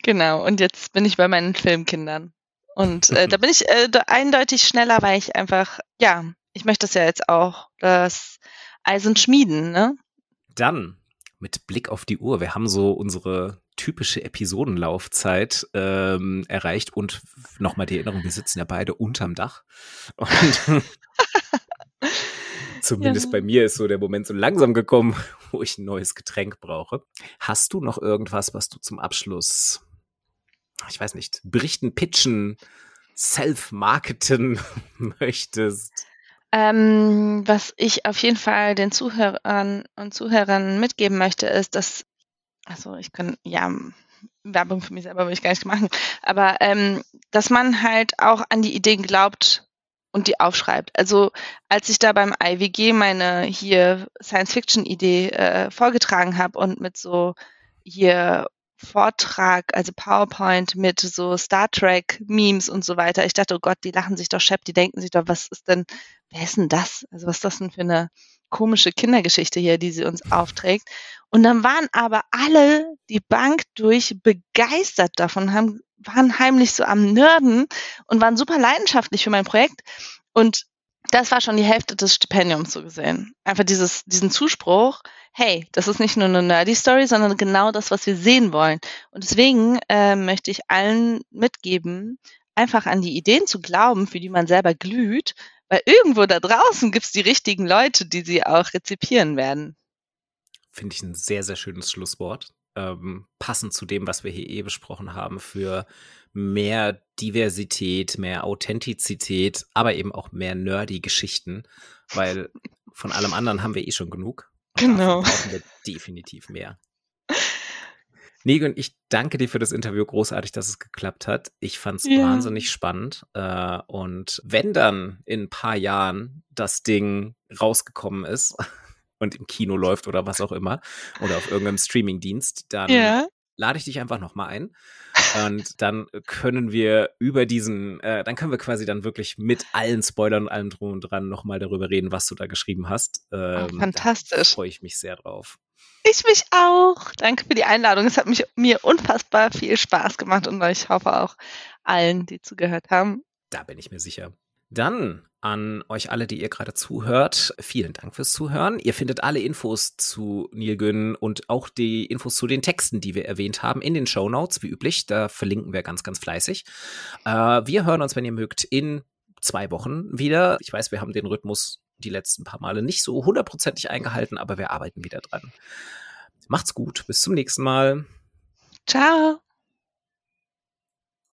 genau, und jetzt bin ich bei meinen Filmkindern. Und äh, da bin ich äh, eindeutig schneller, weil ich einfach, ja, ich möchte das ja jetzt auch, das Eisen schmieden, ne? Dann mit Blick auf die Uhr, wir haben so unsere typische Episodenlaufzeit ähm, erreicht und nochmal die Erinnerung, wir sitzen ja beide unterm Dach. Und zumindest ja. bei mir ist so der Moment so langsam gekommen, wo ich ein neues Getränk brauche. Hast du noch irgendwas, was du zum Abschluss ich weiß nicht, berichten, pitchen, self-marketen möchtest? Ähm, was ich auf jeden Fall den Zuhörern und Zuhörern mitgeben möchte, ist, dass, also ich kann, ja, Werbung für mich selber will ich gar nicht machen, aber ähm, dass man halt auch an die Ideen glaubt und die aufschreibt. Also als ich da beim IWG meine hier Science-Fiction-Idee äh, vorgetragen habe und mit so hier Vortrag, also PowerPoint mit so Star Trek Memes und so weiter. Ich dachte, oh Gott, die lachen sich doch schepp, die denken sich doch, was ist denn, wer ist denn das? Also was ist das denn für eine komische Kindergeschichte hier, die sie uns aufträgt? Und dann waren aber alle die Bank durch begeistert davon, haben, waren heimlich so am Nörden und waren super leidenschaftlich für mein Projekt. Und das war schon die Hälfte des Stipendiums so gesehen. Einfach dieses, diesen Zuspruch, hey, das ist nicht nur eine nerdy Story, sondern genau das, was wir sehen wollen. Und deswegen äh, möchte ich allen mitgeben, einfach an die Ideen zu glauben, für die man selber glüht, weil irgendwo da draußen gibt es die richtigen Leute, die sie auch rezipieren werden. Finde ich ein sehr, sehr schönes Schlusswort. Ähm, passend zu dem, was wir hier eh besprochen haben, für mehr Diversität, mehr Authentizität, aber eben auch mehr nerdy Geschichten, weil von allem anderen haben wir eh schon genug. Genau. brauchen wir definitiv mehr. Negan, ich danke dir für das Interview. Großartig, dass es geklappt hat. Ich fand es ja. wahnsinnig spannend. Äh, und wenn dann in ein paar Jahren das Ding rausgekommen ist und im Kino läuft oder was auch immer oder auf irgendeinem Streamingdienst, dann ja. lade ich dich einfach nochmal ein. Und dann können wir über diesen, äh, dann können wir quasi dann wirklich mit allen Spoilern und allem drum und dran nochmal darüber reden, was du da geschrieben hast. Ähm, oh, fantastisch. freue ich mich sehr drauf. Ich mich auch. Danke für die Einladung. Es hat mich, mir unfassbar viel Spaß gemacht und ich hoffe auch allen, die zugehört haben. Da bin ich mir sicher. Dann an euch alle, die ihr gerade zuhört. Vielen Dank fürs Zuhören. Ihr findet alle Infos zu Neil Günn und auch die Infos zu den Texten, die wir erwähnt haben, in den Show Notes, wie üblich. Da verlinken wir ganz, ganz fleißig. Äh, wir hören uns, wenn ihr mögt, in zwei Wochen wieder. Ich weiß, wir haben den Rhythmus die letzten paar Male nicht so hundertprozentig eingehalten, aber wir arbeiten wieder dran. Macht's gut. Bis zum nächsten Mal. Ciao.